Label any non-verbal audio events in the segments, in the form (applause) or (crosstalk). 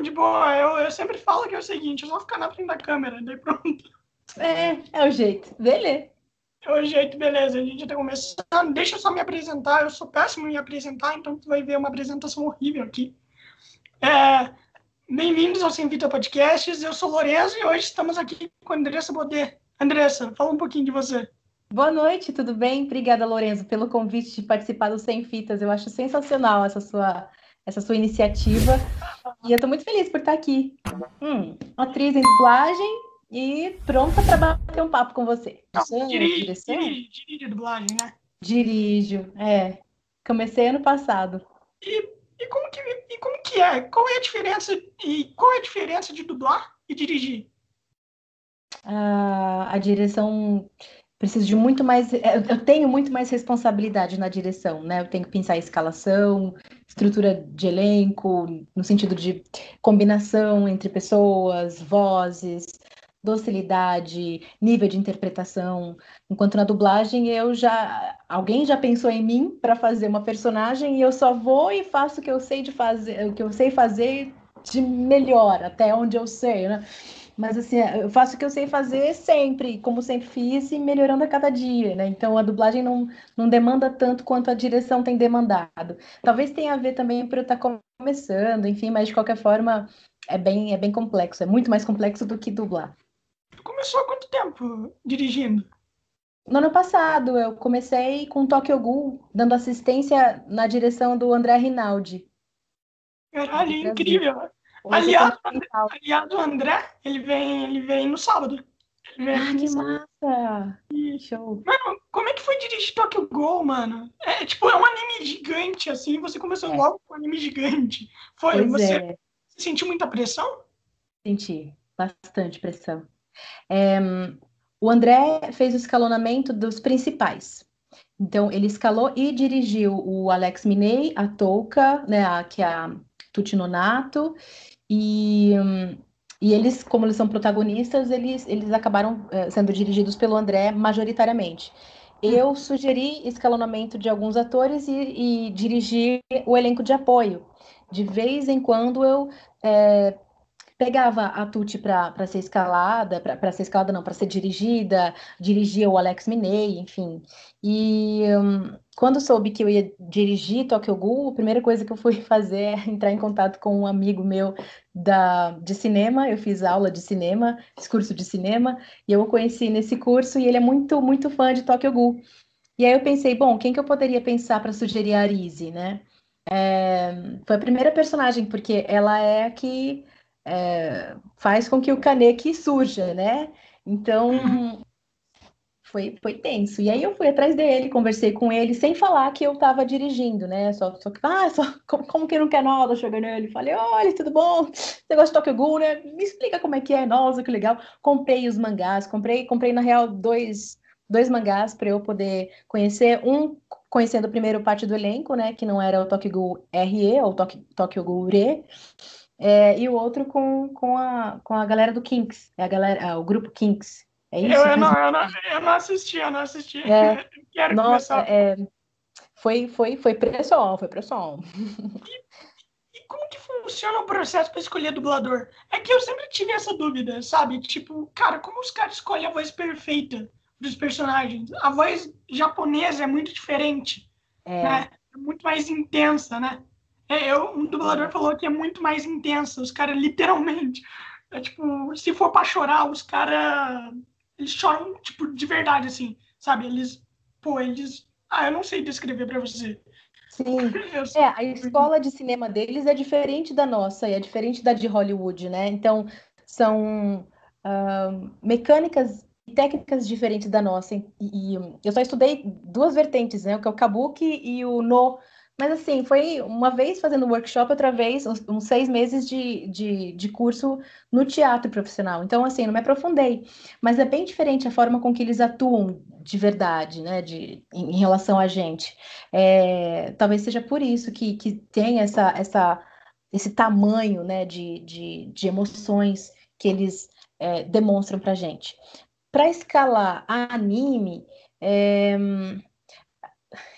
de boa. Eu, eu sempre falo que é o seguinte, é só ficar na frente da câmera, daí pronto. É, é o jeito. Beleza. É o jeito, beleza. A gente tá começando. Deixa eu só me apresentar. Eu sou péssimo em apresentar, então tu vai ver uma apresentação horrível aqui. É, Bem-vindos ao Sem Vita Podcasts. Eu sou Lorenzo e hoje estamos aqui com a Andressa Bodet. Andressa, fala um pouquinho de você. Boa noite, tudo bem? Obrigada, Lorenzo, pelo convite de participar do Sem Fitas. Eu acho sensacional essa sua, essa sua iniciativa. E eu estou muito feliz por estar aqui. Hum, atriz em dublagem e pronta para bater um papo com você. Não, dirige, dirige, dirige dublagem, né? Dirijo, é. Comecei ano passado. E, e, como que, e como que é? Qual é a diferença e qual é a diferença de dublar e dirigir? a direção preciso de muito mais. Eu tenho muito mais responsabilidade na direção, né? Eu tenho que pensar em escalação, estrutura de elenco, no sentido de combinação entre pessoas, vozes, docilidade, nível de interpretação. Enquanto na dublagem eu já alguém já pensou em mim para fazer uma personagem e eu só vou e faço o que eu sei de fazer, o que eu sei fazer de melhor, até onde eu sei, né? Mas assim, eu faço o que eu sei fazer sempre, como sempre fiz, e melhorando a cada dia, né? Então a dublagem não, não demanda tanto quanto a direção tem demandado. Talvez tenha a ver também por eu estar começando, enfim, mas de qualquer forma é bem, é bem complexo, é muito mais complexo do que dublar. Tu começou há quanto tempo dirigindo? No ano passado, eu comecei com Tokyo Ghoul, dando assistência na direção do André Rinaldi. Caralho, incrível! Aliás, aliás, o André, ele vem, ele vem no sábado. Vem ah, que massa! Show! Mano, como é que foi dirigir Tokyo Ghoul, mano? É tipo, é um anime gigante, assim, você começou é. logo com um anime gigante. Foi, pois você, é. sentiu muita pressão? Senti, bastante pressão. É, o André fez o escalonamento dos principais. Então, ele escalou e dirigiu o Alex Minei, a Touka, né, a, que é a Tuti Nonato, e, e eles, como eles são protagonistas, eles, eles acabaram uh, sendo dirigidos pelo André majoritariamente. Eu sugeri escalonamento de alguns atores e, e dirigi o elenco de apoio. De vez em quando eu é, pegava a Tuti para ser escalada, para ser escalada não, para ser dirigida, dirigia o Alex Minei, enfim. E um, quando soube que eu ia dirigir Tokyo Ghoul, a primeira coisa que eu fui (laughs) fazer é entrar em contato com um amigo meu da, de cinema, eu fiz aula de cinema, fiz curso de cinema, e eu o conheci nesse curso, e ele é muito, muito fã de Tokyo Ghoul. E aí eu pensei, bom, quem que eu poderia pensar para sugerir a Arise, né? É, foi a primeira personagem, porque ela é a que é, faz com que o Kaneki surja, né? Então foi, foi tenso. E aí eu fui atrás dele, conversei com ele, sem falar que eu estava dirigindo, né? Só, que, ah, só, como, como que não quer nada? Cheguei nele, falei, olha, tudo bom? Você gosta de Tokyo Ghoul, né? Me explica como é que é, nossa, que legal. Comprei os mangás, comprei, comprei na real dois, dois mangás para eu poder conhecer. Um conhecendo primeiro parte do elenco, né? Que não era o Tokyo Ghoul RE ou Tokyo Ghoul Re. É, e o outro com, com, a, com a galera do Kinks, é a galera, é, o grupo Kinks. É isso? Eu, eu, não, eu, não, eu não assisti, eu não assisti. É, Quero nossa, começar. É, foi, foi, foi pressão, foi pressão. E, e como que funciona o processo para escolher dublador? É que eu sempre tive essa dúvida, sabe? Tipo, cara, como os caras escolhem a voz perfeita dos personagens? A voz japonesa é muito diferente, é. né? É muito mais intensa, né? É, eu, um dublador falou que é muito mais intensa. Os caras, literalmente. É tipo, se for pra chorar, os caras. Eles choram, tipo, de verdade, assim. Sabe? Eles. Pô, eles. Ah, eu não sei descrever pra você. Sim. (laughs) É, a escola de cinema deles é diferente da nossa, e é diferente da de Hollywood, né? Então, são uh, mecânicas e técnicas diferentes da nossa. E, e, eu só estudei duas vertentes, né? O que é o Kabuki e o No mas assim, foi uma vez fazendo workshop, outra vez uns, seis meses de, de, de, curso no teatro profissional. Então, assim, não me aprofundei. Mas é bem diferente a forma com que eles atuam de verdade, né? De, em, relação a gente. É, talvez seja por isso que, que tem essa, essa, esse tamanho né, de, de, de emoções que eles é, demonstram pra gente. Para escalar anime, é,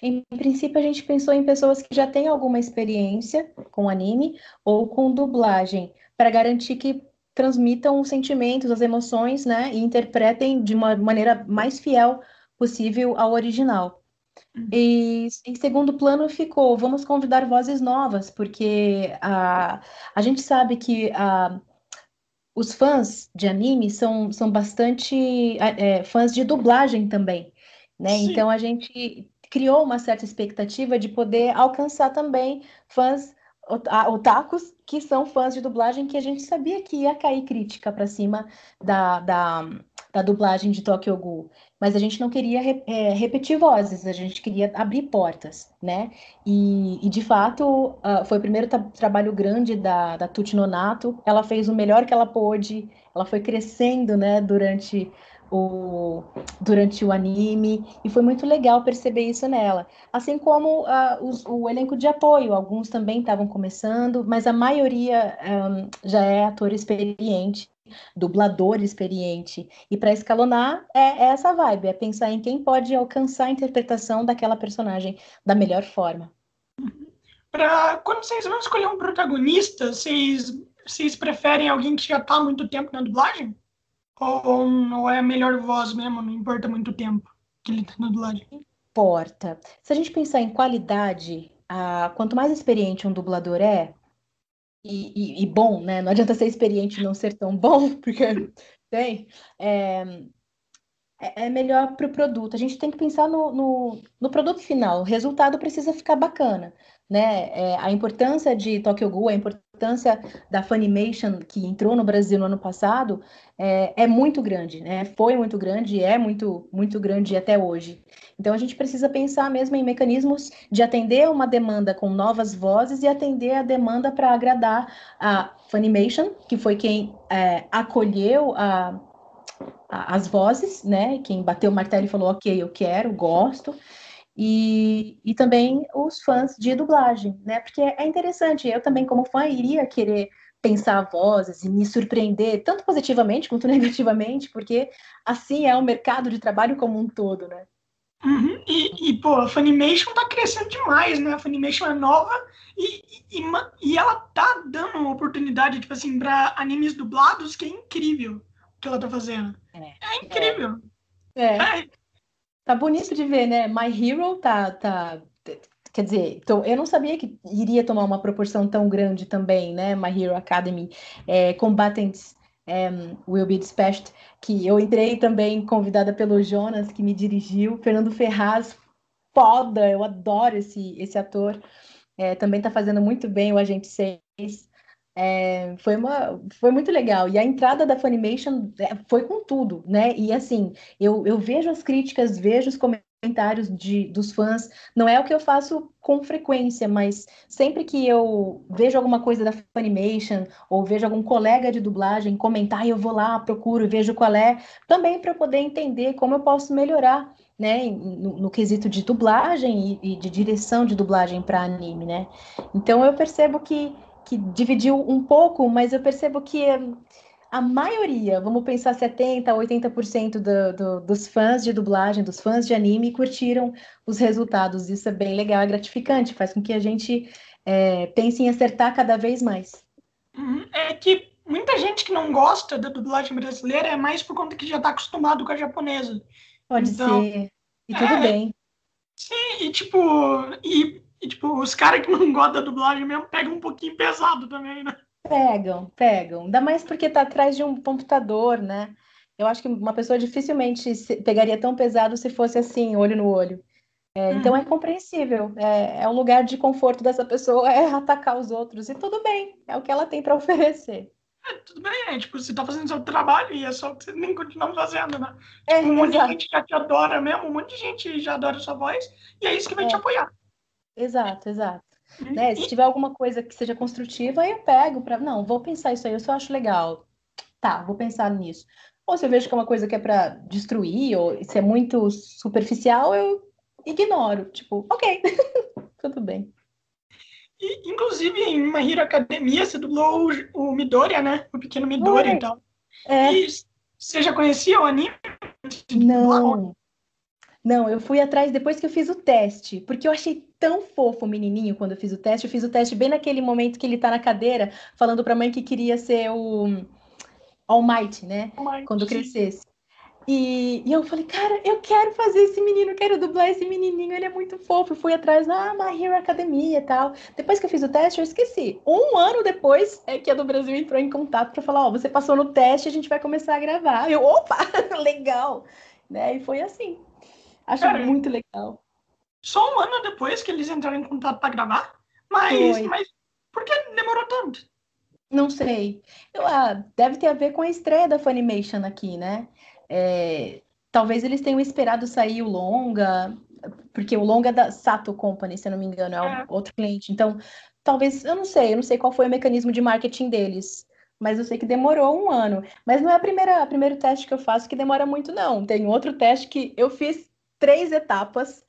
em princípio, a gente pensou em pessoas que já têm alguma experiência com anime ou com dublagem, para garantir que transmitam os sentimentos, as emoções, né, e interpretem de uma maneira mais fiel possível ao original. Uhum. E em segundo plano ficou, vamos convidar vozes novas, porque a, a gente sabe que a, os fãs de anime são, são bastante é, fãs de dublagem também, né? Então a gente criou uma certa expectativa de poder alcançar também fãs otakus que são fãs de dublagem que a gente sabia que ia cair crítica para cima da, da, da, dublagem de Tokyo Ghoul. Mas a gente não queria é, repetir vozes, a gente queria abrir portas, né? E, e de fato, uh, foi o primeiro trabalho grande da, da Tuti Nonato. Ela fez o melhor que ela pôde, ela foi crescendo, né, durante o, durante o anime, e foi muito legal perceber isso nela. Assim como uh, os, o elenco de apoio, alguns também estavam começando, mas a maioria um, já é ator experiente, dublador experiente. E para escalonar é, é, essa vibe, é pensar em quem pode alcançar a interpretação daquela personagem da melhor forma. Pra, quando vocês vão escolher um protagonista, vocês, vocês preferem alguém que já está há muito tempo na dublagem? Ou, ou é a melhor voz mesmo, não importa muito tempo que ele tá do lado? Importa. Se a gente pensar em qualidade, a, quanto mais experiente um dublador é, e, e, e, bom, né? Não adianta ser experiente e não ser tão bom, (laughs) porque tem. É, é, é melhor para o produto. A gente tem que pensar no, no, no, produto final. O resultado precisa ficar bacana né? É, a importância de Tokyo Ghoul, a importância da Funimation que entrou no Brasil no ano passado é, é muito grande, né? Foi muito grande, é muito muito grande até hoje. Então a gente precisa pensar mesmo em mecanismos de atender uma demanda com novas vozes e atender a demanda para agradar a Funimation, que foi quem é, acolheu a as vozes, né? Quem bateu o martelo e falou, ok, eu quero, gosto e, e também os fãs de dublagem, né? Porque é interessante, eu também, como fã, iria querer pensar vozes e me surpreender, tanto positivamente quanto (laughs) negativamente, porque assim é o mercado de trabalho como um todo, né? Uhum. E, e, pô, a Funimation tá crescendo demais, né? A Funimation é nova e, e, e ela tá dando uma oportunidade, tipo assim, pra animes dublados que é incrível o que ela tá fazendo. É, é incrível. É. é. Tá bonito de ver, né? My Hero tá, tá quer dizer, então, eu não sabia que iria tomar uma proporção tão grande também, né? My Hero Academy, é, Combatants um, Will Be Dispatched, que eu entrei também convidada pelo Jonas, que me dirigiu, Fernando Ferraz, foda, eu adoro esse, esse ator, é, também tá fazendo muito bem o Agente 6, é, foi, uma, foi muito legal. E a entrada da Funimation é, foi com tudo, né? E assim, eu, eu vejo as críticas, vejo os comentários de, dos fãs. Não é o que eu faço com frequência, mas sempre que eu vejo alguma coisa da Funimation ou vejo algum colega de dublagem comentar, eu vou lá, procuro, vejo qual é, também para poder entender como eu posso melhorar. Né, no, no quesito de dublagem e, e de direção de dublagem para anime, né? Então eu percebo que que dividiu um pouco, mas eu percebo que a maioria, vamos pensar 70%, 80% do, do, dos fãs de dublagem, dos fãs de anime, curtiram os resultados. Isso é bem legal, é gratificante, faz com que a gente é, pense em acertar cada vez mais. Uhum. É que muita gente que não gosta da dublagem brasileira é mais por conta que já está acostumado com a japonesa. Pode então, ser. E tudo é, bem. Sim, e tipo, e e, tipo, os caras que não gostam da dublagem mesmo pegam um pouquinho pesado também, né? Pegam, pegam. Ainda mais porque tá atrás de um computador, né? Eu acho que uma pessoa dificilmente pegaria tão pesado se fosse assim, olho no olho. É, hum. Então é compreensível. É, é um lugar de conforto dessa pessoa é atacar os outros. E tudo bem, é o que ela tem para (laughs) oferecer. É, tudo bem, é, tipo, você tá fazendo seu trabalho e é só que você nem continua fazendo, né? É, tipo, um monte de gente já te adora mesmo, um monte de gente já adora sua voz, e é isso que vai te é. apoiar. Exato, exato. Né? Se tiver alguma coisa que seja construtiva, eu pego para. Não, vou pensar isso aí, eu só acho legal. Tá, vou pensar nisso. Ou se eu vejo que é uma coisa que é para destruir, ou se é muito superficial, eu ignoro. Tipo, ok, (laughs) tudo bem. E, inclusive, em My Hero Academia, você dublou o, o Midoriya, né? O pequeno Midoriya e tal. É. E você já conhecia o anime? Não. Não, eu fui atrás depois que eu fiz o teste, porque eu achei tão fofo o menininho quando eu fiz o teste. Eu fiz o teste bem naquele momento que ele tá na cadeira, falando pra mãe que queria ser o All Might, né? All Might. Quando crescesse. E, e, eu falei, cara, eu quero fazer esse menino, quero dublar esse menininho, ele é muito fofo. Eu fui atrás da My Hero Academia e tal. Depois que eu fiz o teste, eu esqueci. Um ano depois é que a do Brasil entrou em contato para falar: Ó, oh, você passou no teste, a gente vai começar a gravar. Eu, opa, (laughs) legal! Né? E foi assim. Acho cara, muito legal. Só um ano depois que eles entraram em contato para gravar? Mas, mas por que demorou tanto? Não sei. Eu, ah, deve ter a ver com a estreia da Funimation aqui, né? É, talvez eles tenham esperado sair o longa, porque o longa é da Sato Company, se eu não me engano, é, é. outro cliente. Então, talvez, eu não sei, eu não sei qual foi o mecanismo de marketing deles, mas eu sei que demorou um ano. Mas não é a primeira, o primeiro teste que eu faço que demora muito, não. Tem outro teste que eu fiz três etapas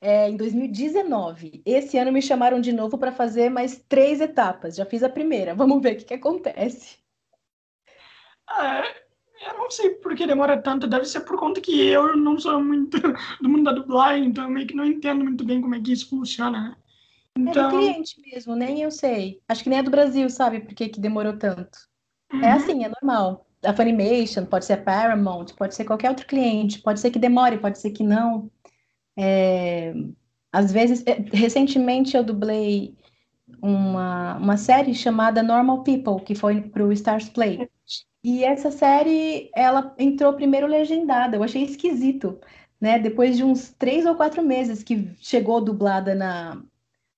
é, em 2019. Esse ano me chamaram de novo para fazer mais três etapas. Já fiz a primeira. (laughs) Vamos ver o que, que acontece. Ah, eu não sei por que demora tanto, deve ser por conta que eu não sou muito (laughs) do mundo da dublagem, então eu meio que não entendo muito bem como é que isso funciona? Então... É do cliente mesmo, nem eu sei. Acho que nem é do Brasil, sabe, por que, que demorou tanto. É uhum. É assim, é normal. A Funimation, pode ser a Paramount, pode ser qualquer outro cliente, pode ser que demore, pode ser que não. É... Às vezes, é, recentemente eu dublei uma, uma série chamada Normal People, que foi para o Stars Play. E essa série, ela entrou primeiro legendada. Eu achei esquisito, né? Depois de uns três ou quatro meses que chegou dublada na,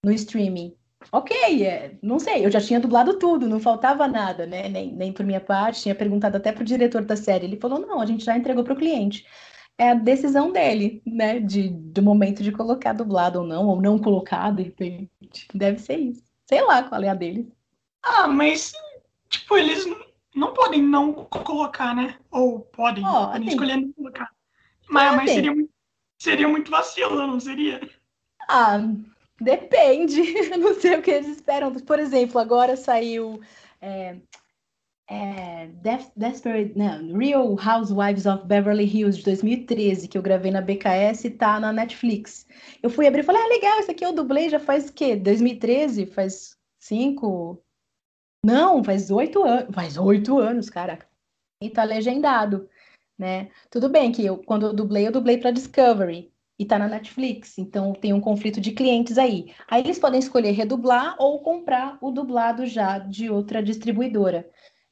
no streaming. Ok, é, não sei, eu já tinha dublado tudo, não faltava nada, né? Nem, nem por minha parte, tinha perguntado até pro diretor da série. Ele falou: não, a gente já entregou pro cliente. É a decisão dele, né? De, do momento de colocar dublado ou não, ou não colocar, de repente. Deve ser isso. Sei lá qual é a dele. Ah, mas, tipo, eles não podem não colocar, né? Ou podem, oh, podem escolher não colocar. Mas, mas seria, muito, seria muito vacilo, não seria? Ah, depende. (laughs) Não sei o que eles esperam. Por exemplo, agora saiu é, é, Desperate, não, Real Housewives of Beverly Hills de 2013, que eu gravei na BKS e tá na Netflix. Eu fui abrir e falei, ah, legal, isso aqui eu dublei já faz o quê? 2013? Faz cinco, não, faz oito anos. Faz oito anos, caraca. E tá legendado, né? Tudo bem que eu, quando eu dublei, eu dublei para Discovery e tá na Netflix, então tem um conflito de clientes aí. Aí eles podem escolher redublar ou comprar o dublado já de outra distribuidora.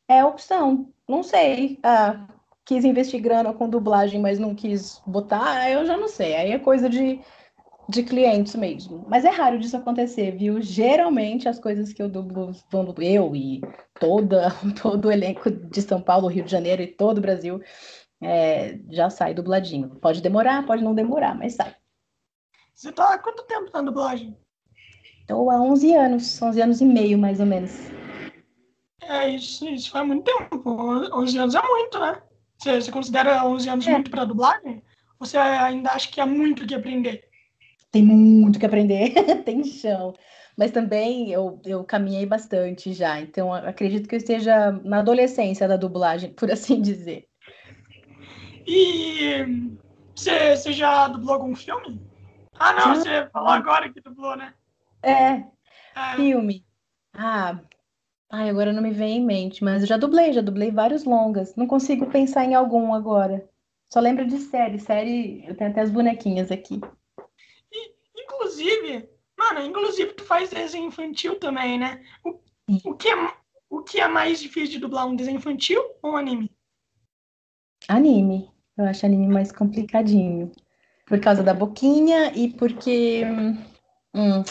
É opção, não sei. Ah, quis investir grana com dublagem, mas não quis botar, eu já não sei. Aí é coisa de de clientes mesmo. Mas é raro disso acontecer, viu? Geralmente as coisas que eu dublo eu e toda, (laughs) todo o elenco de São Paulo, Rio de Janeiro e todo o Brasil é, já sai dubladinho. Pode demorar, pode não demorar, mas sai. Você tá há quanto tempo na dublagem? Estou há 11 anos, 11 anos e meio, mais ou menos. É, isso, isso faz muito tempo. 11 anos é muito, né? Você, você considera 11 anos é. muito para dublagem? Ou você ainda acha que há muito que aprender? tem muito que aprender, (laughs) tem chão. Mas também eu, eu caminhei bastante já, então acredito que eu esteja na adolescência da dublagem, por assim dizer. E você, já dublou algum filme? Ah, não, você falou agora que dublou, né? É, é. filme. Ah, ai, agora não me vem em mente, mas eu já dublei, já dublei vários longas. Não consigo pensar em algum agora. Só lembro de série. Série, eu tenho até as bonequinhas aqui. Inclusive, mano, inclusive tu faz desenho infantil também, né? O, o, que, é, o que é mais difícil de dublar, um desenho infantil ou um anime? Anime. Eu acho anime mais complicadinho. Por causa da boquinha e porque. Hum,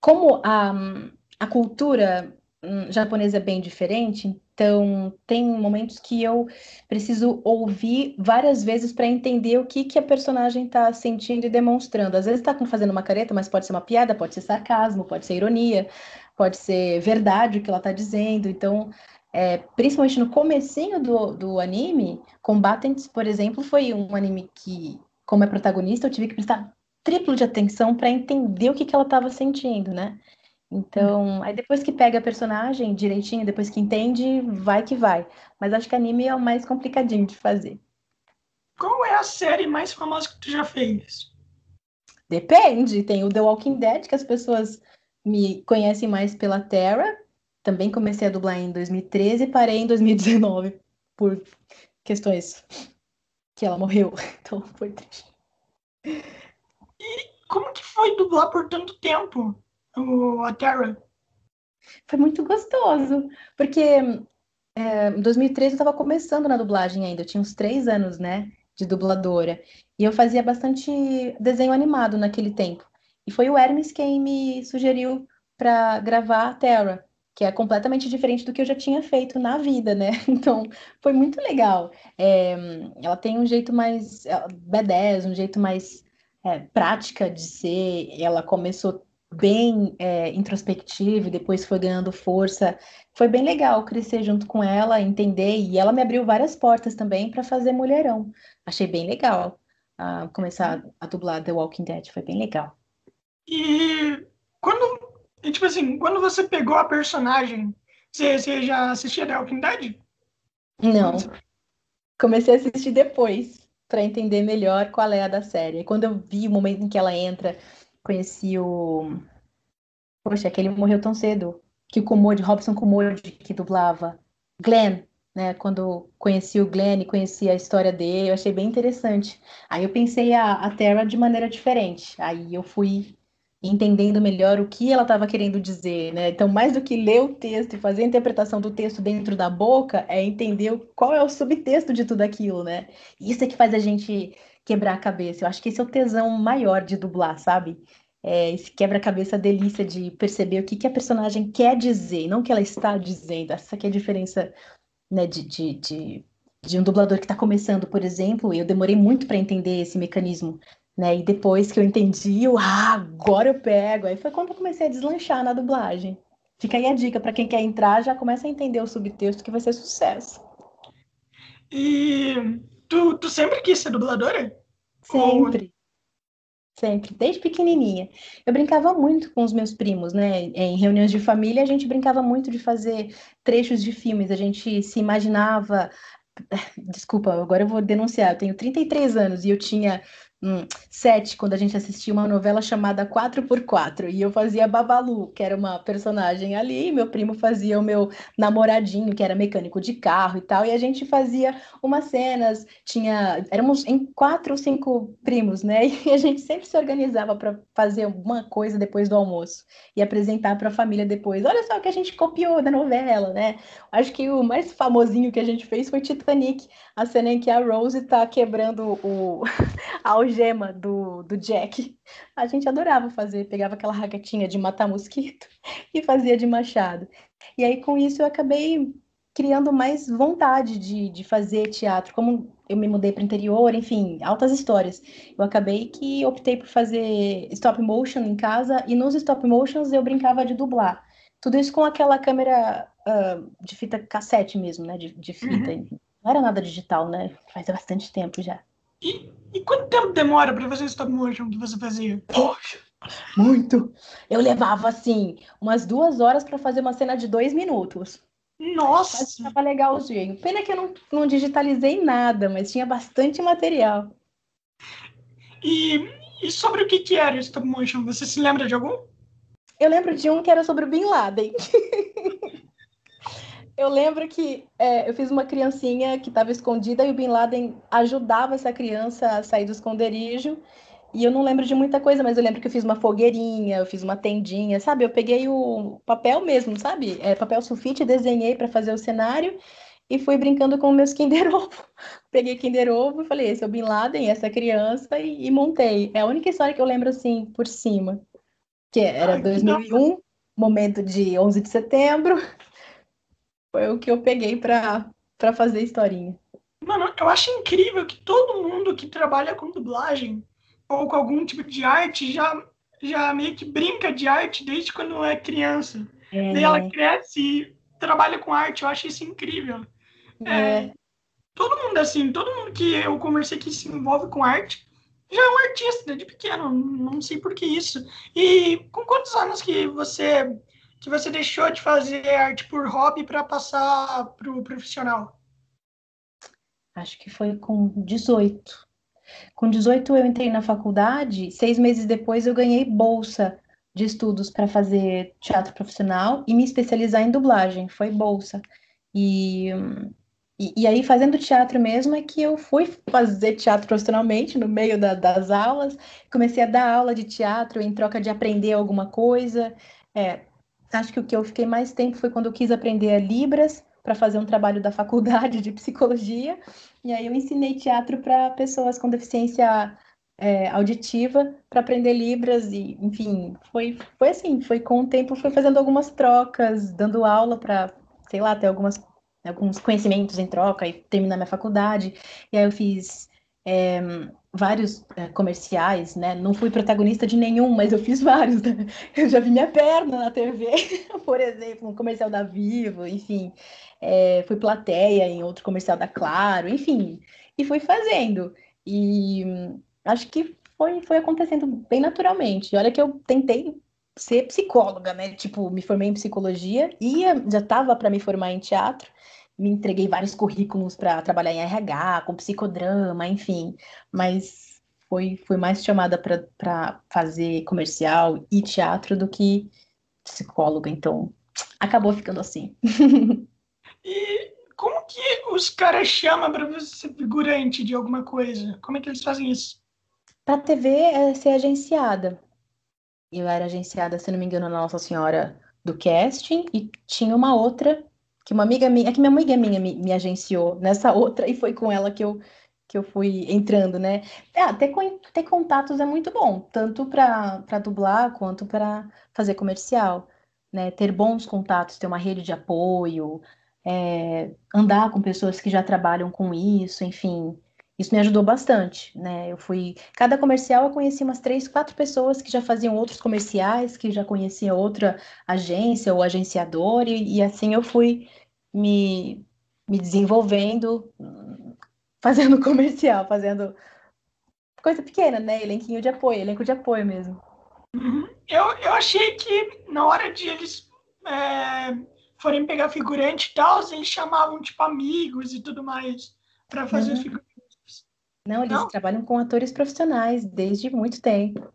como a, a cultura hum, japonesa é bem diferente, então, tem momentos que eu preciso ouvir várias vezes para entender o que, que a personagem está sentindo e demonstrando. Às vezes está fazendo uma careta, mas pode ser uma piada, pode ser sarcasmo, pode ser ironia, pode ser verdade o que ela está dizendo. Então, é, principalmente no comecinho do, do anime, Combatants, por exemplo, foi um anime que, como é protagonista, eu tive que prestar triplo de atenção para entender o que, que ela estava sentindo, né? Então, aí depois que pega a personagem direitinho, depois que entende, vai que vai. Mas acho que anime é o mais complicadinho de fazer. qual é a série mais famosa que tu já fez? Depende. Tem o The Walking Dead, que as pessoas me conhecem mais pela Terra. Também comecei a dublar em 2013 e parei em 2019 por questões que ela morreu. (laughs) Então foi triste. E como que foi dublar por tanto tempo o, a Terra? Foi muito gostoso, porque é, em 2013 eu estava começando na dublagem ainda, eu tinha uns três anos, né, de dubladora, e eu fazia bastante desenho animado naquele tempo. E foi o Hermes quem me sugeriu para gravar a Terra, que é completamente diferente do que eu já tinha feito na vida, né? (laughs) Então, foi muito legal. É, ela tem um jeito mais B10, um jeito mais é, prática de ser. Ela começou bem é, introspectiva e depois foi ganhando força. Foi bem legal crescer junto com ela, entender, e ela me abriu várias portas também para fazer Mulherão. Achei bem legal uh, começar a dublar The Walking Dead, foi bem legal. E quando e, tipo assim, quando você pegou a personagem, você, você já assistia The Walking Dead? Não. Comecei a assistir depois, para entender melhor qual é a da série. quando eu vi o momento em que ela entra, conheci o. Poxa, aquele morreu tão cedo. Que o Comode, Robson Comode, que dublava. Glenn, né? Quando conheci o Glenn e conheci a história dele, eu achei bem interessante. Aí eu pensei a, a Terra de maneira diferente. Aí eu fui entendendo melhor o que ela estava querendo dizer, né? Então, mais do que ler o texto e fazer a interpretação do texto dentro da boca, é entender qual é o subtexto de tudo aquilo, né? Isso é que faz a gente quebrar a cabeça. Eu acho que esse é o tesão maior de dublar, sabe? É esse quebra-cabeça delícia de perceber o que, que a personagem quer dizer, não o que ela está dizendo. Essa aqui é a diferença né, de, de, de, de um dublador que está começando, por exemplo. Eu demorei muito para entender esse mecanismo né? E depois que eu entendi, eu, ah, agora eu pego. Aí foi quando eu comecei a deslanchar na dublagem. Fica aí a dica para quem quer entrar, já começa a entender o subtexto que vai ser sucesso. E tu, tu sempre quis ser dubladora? Sempre. Ou... Sempre, desde pequenininha. Eu brincava muito com os meus primos, né? Em reuniões de família, a gente brincava muito de fazer trechos de filmes. A gente se imaginava. (laughs) Desculpa, agora eu vou denunciar. Eu tenho 33 anos e eu tinha sete, quando a gente assistia uma novela chamada 4x4, e eu fazia Babalu, que era uma personagem ali, e meu primo fazia o meu namoradinho, que era mecânico de carro e tal, e a gente fazia umas cenas, tinha, éramos em quatro ou cinco primos, né, (laughs) e a gente sempre se organizava para fazer alguma coisa depois do almoço, e apresentar para a família depois, olha só o que a gente copiou da novela, né, acho que o mais famosinho que a gente fez foi Titanic, a cena em que a Rose tá quebrando o... (laughs) algema do, do Jack. A gente adorava fazer, pegava aquela raquetinha de matar mosquito (laughs) e fazia de machado. E aí, com isso, eu acabei criando mais vontade de, de fazer teatro. Como eu me mudei para o interior, enfim, altas histórias. Eu acabei que optei por fazer stop motion em casa e nos stop motions eu brincava de dublar. Tudo isso com aquela câmera uh, de fita cassete mesmo, né? De, de fita. Uhum. Não era nada digital, né? Faz bastante tempo já. E, e quanto tempo demora para fazer stop motion que você fazia? Poxa, muito. Eu levava, assim, umas duas horas para fazer uma cena de dois minutos. Nossa! Mas tava legalzinho. Pena que eu não, não digitalizei nada, mas tinha bastante material. E, e sobre o que, que era o stop motion? Você se lembra de algum? Eu lembro de um que era sobre o Bin Laden. (laughs) Eu lembro que é, eu fiz uma criancinha que estava escondida e o Bin Laden ajudava essa criança a sair do esconderijo. E eu não lembro de muita coisa, mas eu lembro que eu fiz uma fogueirinha, eu fiz uma tendinha, sabe? Eu peguei o papel mesmo, sabe? É, papel sulfite, desenhei para fazer o cenário e fui brincando com meus (laughs) Kinder Ovo. Peguei Kinder Ovo e falei, esse é o Bin Laden, essa criança, e, e montei. É a única história que eu lembro assim, por cima. Que era Ai, 2001, que momento de 11 de setembro. Foi o que eu peguei para fazer a historinha. Mano, eu acho incrível que todo mundo que trabalha com dublagem ou com algum tipo de arte já, já meio que brinca de arte desde quando é criança. É. Daí ela cresce e trabalha com arte. Eu acho isso incrível. É. É, todo mundo, assim, todo mundo que eu conversei que se envolve com arte já é um artista de pequeno. Não sei por que isso. E com quantos anos que você que você deixou de fazer arte por hobby para passar para o profissional? Acho que foi com 18. Com 18 eu entrei na faculdade, seis meses depois eu ganhei bolsa de estudos para fazer teatro profissional e me especializar em dublagem, foi bolsa. E, e, e, aí, fazendo teatro mesmo, é que eu fui fazer teatro profissionalmente no meio da, das aulas, comecei a dar aula de teatro em troca de aprender alguma coisa. É, acho que o que eu fiquei mais tempo foi quando eu quis aprender Libras para fazer um trabalho da faculdade de psicologia. E aí eu ensinei teatro para pessoas com deficiência é, auditiva para aprender Libras e, enfim, foi, foi assim, foi com o tempo, fui fazendo algumas trocas, dando aula para, sei lá, ter algumas, alguns conhecimentos em troca e terminar minha faculdade. E aí eu fiz é, vários é, comerciais, né? Não fui protagonista de nenhum, mas eu fiz vários. Né? (laughs) Eu já vi minha perna na TV, (laughs) por exemplo, um comercial da Vivo, enfim. É, fui plateia em outro comercial da Claro, enfim. E fui fazendo. E acho que foi, foi acontecendo bem naturalmente. E olha que eu tentei ser psicóloga, né? Tipo, me formei em psicologia e já estava para me formar em teatro. Me entreguei vários currículos para trabalhar em RH, com psicodrama, enfim. Mas foi, foi mais chamada para fazer comercial e teatro do que psicóloga. Então, acabou ficando assim. e como que os caras chamam para você ser figurante de alguma coisa? Como é que eles fazem isso? Para a TV é ser agenciada. Eu era agenciada, se não me engano, na Nossa Senhora do Casting, e tinha uma outra, que uma amiga minha, é que minha amiga minha me, me agenciou nessa outra, e foi com ela que eu, que eu fui entrando, né? É, ter, ter contatos é muito bom, tanto para dublar quanto para fazer comercial, né? Ter bons contatos, ter uma rede de apoio, é, andar com pessoas que já trabalham com isso, enfim. Isso me ajudou bastante, né? Eu fui. Cada comercial eu conheci umas três, quatro pessoas que já faziam outros comerciais, que já conheciam outra agência ou agenciador, e, e assim eu fui me, me desenvolvendo, fazendo (laughs) comercial, fazendo coisa pequena, né? Elenquinho de apoio, elenco de apoio mesmo. Uhum. Eu, eu achei que na hora de eles é, forem pegar figurante e tal, eles chamavam tipo amigos e tudo mais para fazer uhum. figurante. Não, eles Não? trabalham com atores profissionais desde muito tempo.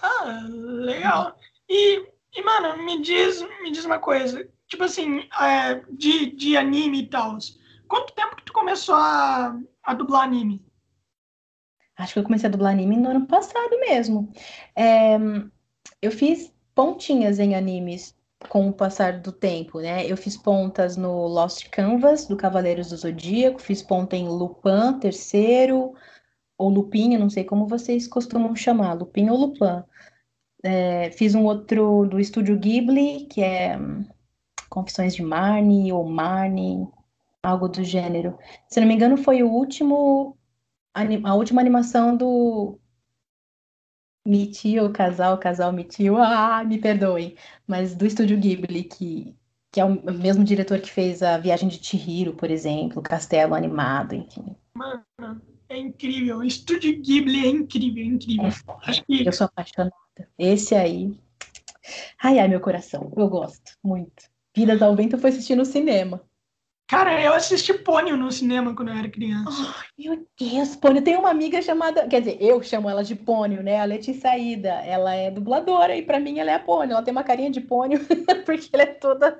Ah, legal. E, e mano, me diz, me diz uma coisa. Tipo assim, é, de, de anime e tal. Quanto tempo que tu começou a, a dublar anime? Acho que eu comecei a dublar anime no ano passado mesmo. É, eu fiz pontinhas em animes com o passar do tempo, né? Eu fiz pontas no Lost Canvas, do Cavaleiros do Zodíaco, fiz ponta em Lupin, terceiro, ou Lupin, eu não sei como vocês costumam chamar, Lupin ou Lupin. É, fiz um outro do Estúdio Ghibli, que é Confissões de Marnie, ou Marnie, algo do gênero. Se não me engano, foi o último, a última animação do Mitio, casal, casal Mitio, ah, me perdoem, mas do estúdio Ghibli, que, que é o mesmo diretor que fez a Viagem de Chihiro, por exemplo, Castelo Animado, enfim. Mano, é incrível, o estúdio Ghibli é incrível, incrível. É, que... Eu sou apaixonada. Esse aí, ai, ai, meu coração, eu gosto muito. Vidas ao Vento foi assistir no cinema. Cara, eu assisti Pônio no cinema quando eu era criança. Oh, meu Deus, Pônio. Tem uma amiga chamada. Quer dizer, eu chamo ela de Pônio, né? A Letícia Ida. Ela é dubladora e pra mim ela é a Pônio. Ela tem uma carinha de Pônio (laughs) porque ela é toda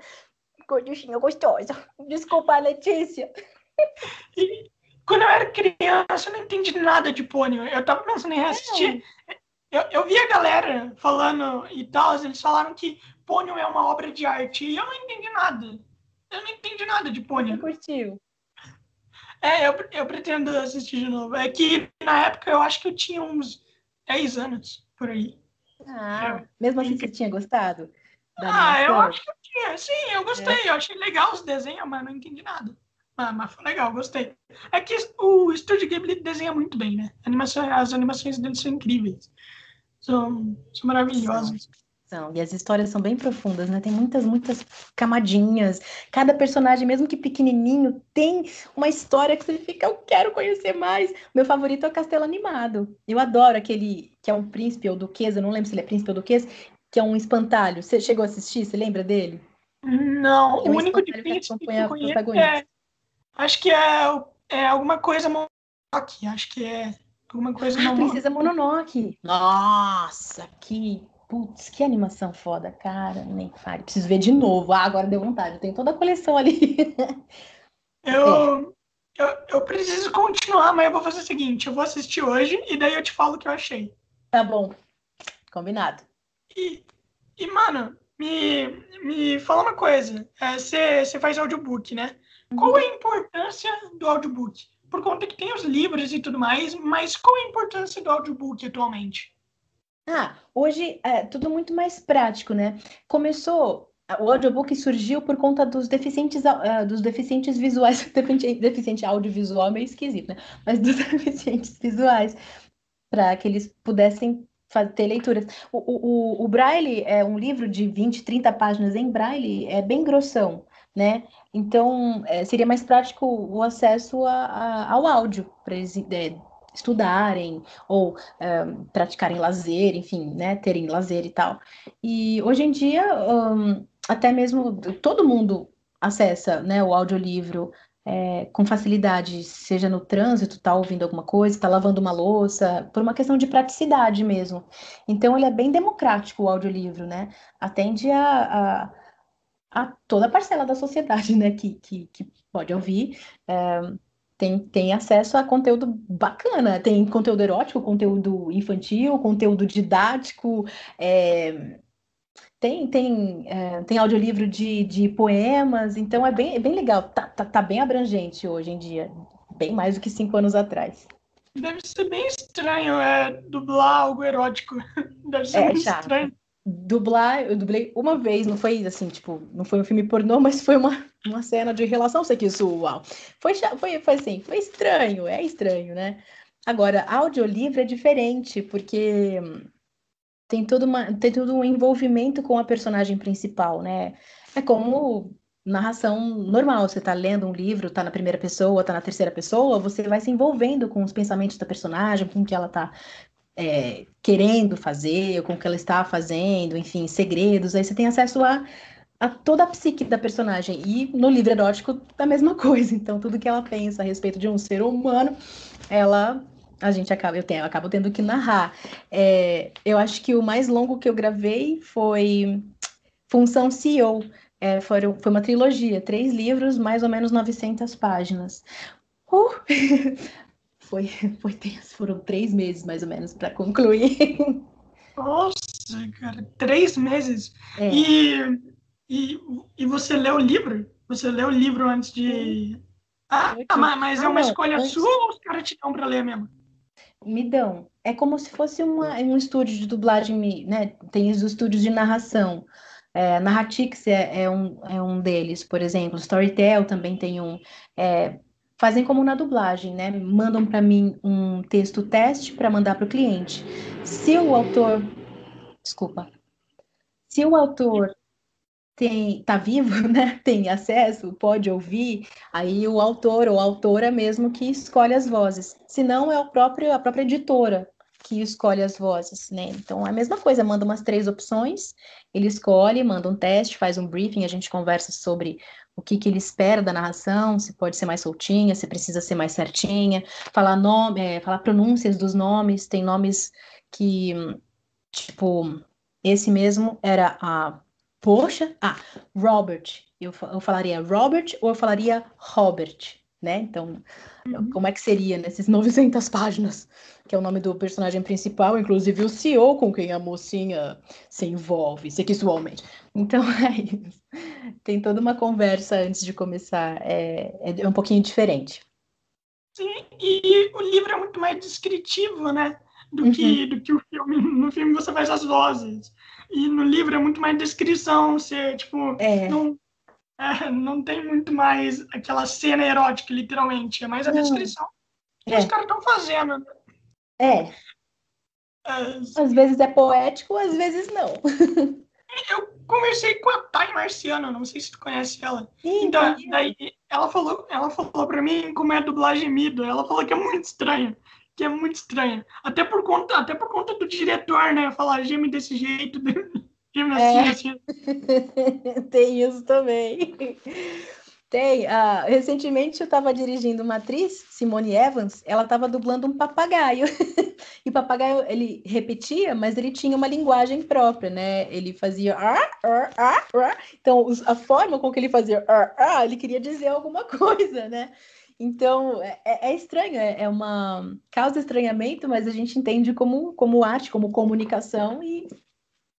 gorduchinha gostosa. Desculpa, Letícia. E quando eu era criança, eu não entendi nada de Pônio. Eu tava pensando em reassistir. Eu, eu vi a galera falando e tal, eles falaram que Pônio é uma obra de arte e eu não entendi nada. Eu não entendi nada de Pônei. curtiu? É, eu, eu pretendo assistir de novo. É que na época eu acho que eu tinha uns 10 anos por aí. Ah, é. mesmo assim você tinha gostado? ah, eu acho que eu tinha. Sim, eu gostei. É. Eu achei legal os desenhos, mas não entendi nada. Ah, mas foi legal, gostei. É que o Studio Ghibli desenha muito bem, né? Animação, as animações deles são incríveis. São, são maravilhosas. E as histórias são bem profundas, né? Tem muitas, muitas camadinhas. Cada personagem, mesmo que pequenininho, tem uma história que você fica, eu quero conhecer mais. Meu favorito é o Castelo Animado. Eu adoro aquele que é um príncipe ou duquesa, não lembro se ele é príncipe ou duquesa, que é um espantalho. Você chegou a assistir? Você lembra dele? Não, é um o único de príncipe que, que eu conheço é... Acho que é é alguma coisa Mononoke, acho que é alguma coisa ah, Princesa Mononoke. Nossa, que putz, que animação foda, cara, nem fale. Preciso ver de novo. Ah, agora deu vontade, eu tenho toda a coleção ali. (laughs) eu, é. eu, eu preciso continuar, mas eu vou fazer o seguinte, eu vou assistir hoje e daí eu te falo o que eu achei. Tá bom. Combinado. E, e mano, me, me fala uma coisa. Você é, faz audiobook, né? Qual é a importância do audiobook? Por conta que tem os livros e tudo mais, mas qual é a importância do audiobook atualmente? Ah, hoje é tudo muito mais prático, né? Começou, o audiobook surgiu por conta dos deficientes, uh, dos deficientes visuais, (laughs) deficiente, deficiente audiovisual é meio esquisito, né? Mas dos (laughs) deficientes visuais, para que eles pudessem ter leituras. O, o, o, Braille é um livro de 20, 30 páginas em Braille, é bem grossão, né? Então, é, seria mais prático o acesso a, a, ao áudio, para eles é, estudarem ou é, praticarem lazer, enfim, né? Terem lazer e tal. E hoje em dia, um, até mesmo todo mundo acessa né, o audiolivro é, com facilidade, seja no trânsito, está ouvindo alguma coisa, está lavando uma louça, por uma questão de praticidade mesmo. Então, ele é bem democrático, o audiolivro, né? Atende a, a, a toda a parcela da sociedade, (laughs) né, que, que, que pode ouvir. É, tem, tem acesso a conteúdo bacana, tem conteúdo erótico, conteúdo infantil, conteúdo didático, é, tem, tem, é, tem audiolivro de, de poemas, então é bem, é bem legal. Tá, tá, tá bem abrangente hoje em dia, bem mais do que cinco anos atrás. Deve ser bem estranho é, dublar algo erótico. (laughs) Deve ser é, muito chato. estranho. Dublar, eu dublei uma vez, não foi assim, tipo, não foi um filme pornô, mas foi uma, uma cena de relação sexual. Foi, foi, foi assim, foi estranho, é estranho, né? Agora, audiolivro é diferente, porque tem todo, uma, tem todo um envolvimento com a personagem principal, né? É como narração normal, você está lendo um livro, está na primeira pessoa, está na terceira pessoa, você vai se envolvendo com os pensamentos da personagem, com o que ela está é, querendo fazer, com o que ela está fazendo, enfim, segredos, aí você tem acesso a, a toda a psique da personagem. E no livro erótico, a mesma (laughs) coisa. Então, tudo que ela pensa a respeito de um ser humano, ela a gente acaba, eu, tenho, eu acabo tendo que narrar. É, eu acho que o mais longo que eu gravei foi Função CEO. É, foi, foi uma trilogia, três livros, mais ou menos 900 páginas. Uh! (laughs) foi, (laughs) foi tenso, foram três meses mais ou menos para concluir. (laughs) Nossa, cara, três meses. É. E, e, e você leu o livro? Você leu o livro antes de. Ah, mas, mas é uma ah, escolha antes... sua ou os caras te dão para ler mesmo? me dão. É como se fosse uma, um estúdio de dublagem, né? Tem os estúdios de narração. É, Narratix é, é, um, é um deles, por exemplo. Storytel também tem um. É, fazem como na dublagem, né? Mandam para mim um texto teste para mandar para o cliente. Se o autor. Desculpa. Se o autor tem tá vivo, (laughs) né? Tem acesso, pode ouvir, aí o autor ou autora mesmo que escolhe as vozes. Se não é o próprio a própria editora que escolhe as vozes, né? Então é a mesma coisa, manda umas três opções, ele escolhe, manda um teste, faz um briefing, a gente conversa sobre o que, que ele espera da narração, se pode ser mais soltinha, se precisa ser mais certinha, falar nome, é, falar pronúncias dos nomes, tem nomes que tipo esse mesmo era a Poxa, ah, Robert. Eu, eu falaria Robert ou eu falaria Robert, né? Então, uhum. como é que seria nesses (laughs) 900 páginas? Que é o nome do personagem principal, inclusive o CEO com quem a mocinha se envolve sexualmente. Então, (laughs) é isso. Tem toda uma conversa antes de começar. É, é um pouquinho diferente. Sim, e o livro é muito mais descritivo, né? Do, uhum. que, do que o filme. No filme você faz as vozes. E no livro é muito mais descrição, você, tipo, é. não, é, (laughs) não tem muito mais aquela cena erótica, literalmente. É mais a descrição que é. os caras estão fazendo. Né? É. é. Às vezes é poético, às vezes não. (laughs) Eu conversei com a Thay Marciano, não sei se tu conhece ela. Sim, então, daí ela falou, ela falou pra mim como é a dublagem Mido. Ela falou que é muito estranho que é muito estranha. Até por conta, até por conta do diretor, né? Falar geme desse jeito, (laughs) é. (laughs) Tem isso também. Tem. Uh, recentemente eu estava dirigindo uma atriz, Simone Evans, ela estava dublando um papagaio. (laughs) e o papagaio, ele repetia, mas ele tinha uma linguagem própria, né? Ele fazia... Ah, ah, ah, ah. Então, a forma com que ele fazia... Ah, ah, ele queria dizer alguma (laughs) coisa, né? Então, é, é, é estranho, é, é uma... Causa estranhamento, mas a gente entende como, como arte, como comunicação e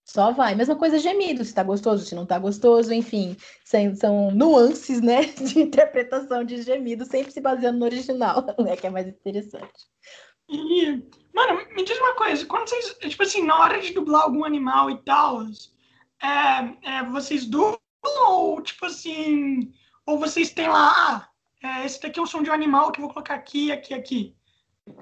só vai. Mesma coisa gemido, se tá gostoso, se não tá gostoso, enfim. São, nuances, né, (laughs) de interpretação de gemido, sempre se baseando no original, (laughs) né, que é mais interessante. E, mano, me diz uma coisa, quando vocês, tipo assim, na hora de dublar algum animal e tal, é, é, vocês dublam ou, tipo assim, ou vocês têm lá, ah, é, esse daqui é o som de um animal que eu vou colocar aqui, aqui, aqui.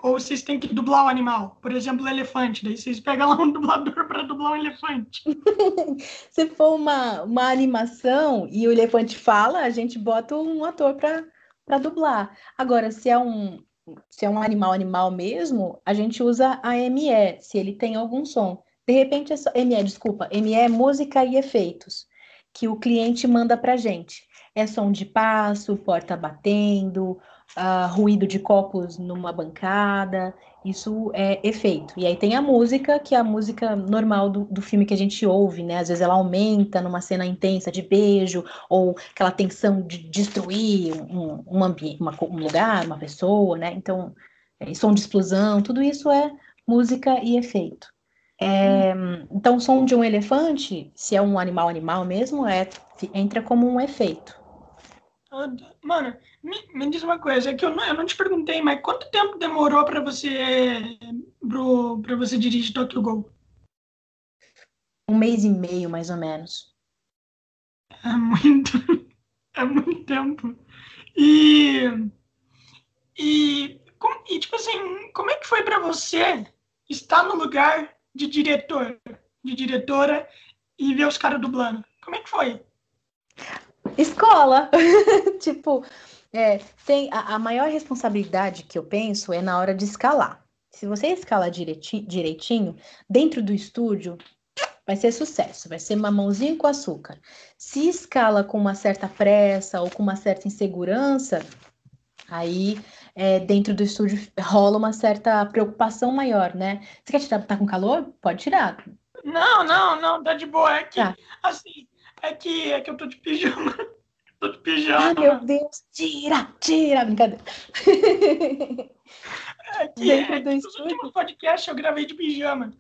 Ou vocês têm que dublar o animal. Por exemplo, o elefante. Daí vocês pegam lá um (laughs) dublador para dublar um elefante. (laughs) Se for uma, uma animação e o elefante fala, a gente bota um ator para dublar. Agora, se é um se é um animal animal mesmo, a gente usa a ME, se ele tem algum som. De repente, é só, ME, desculpa, ME é música e efeitos, que o cliente manda para gente. É som de passo, porta batendo, uh, ruído de copos numa bancada, isso é efeito. E aí tem a música, que é a música normal do, do filme que a gente ouve, né? Às vezes ela aumenta numa cena intensa de beijo, ou aquela tensão de destruir um, um ambiente, uma, um lugar, uma pessoa, né? Então, é, som de explosão, tudo isso é música e efeito. É, então, o som de um elefante, se é um animal animal mesmo, é, entra como um efeito. Mano, me, me diz uma coisa, é que eu não, eu não te perguntei, mas quanto tempo demorou para você para você dirigir Tokyo Gol? Um mês e meio, mais ou menos. É muito, (laughs) é muito tempo. E, e, e tipo assim, como é que foi para você estar no lugar de diretor, de diretora e ver os caras dublando? Como é que foi? Escola. (laughs) tipo, é, tem a, a, maior responsabilidade que eu penso é na hora de escalar. Se você escalar direitinho, direitinho, dentro do estúdio, vai ser sucesso, vai ser mamãozinho com açúcar. Se escala com uma certa pressa ou com uma certa insegurança, aí é, dentro do estúdio rola uma certa preocupação maior, né? Você quer tirar, tá com calor? Pode tirar. Não, não, não, tá de boa. É que, tá. assim, é que, é que eu tô de pijama. (laughs) tô de pijama. Ai, meu Deus, tira, tira, brincadeira. (laughs) É que, é, do nos últimos podcasts eu gravei de pijama.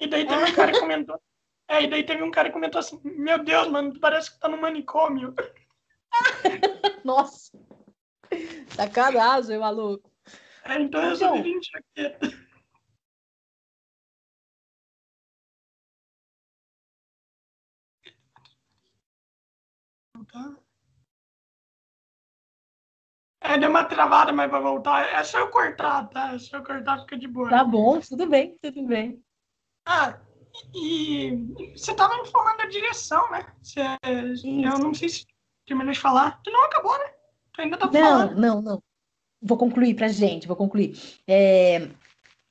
E daí teve um cara que (laughs) comentou. É, e daí teve um cara que comentou assim: Meu Deus, mano, parece que tá no manicômio. Nossa. Sacanagem, maluco. É, então eu sou de jaqueta. Tá? É, deu uma travada, mas vai voltar. É só eu cortar, tá? É só eu cortar, fica de boa. Tá bom, tudo bem, tudo bem. Ah, e você tava me falando da direção, né? Você, eu não sei se terminou de falar. Tu não acabou, né? Tu ainda tá não, falando. Não, não, Vou concluir pra gente, vou concluir. É,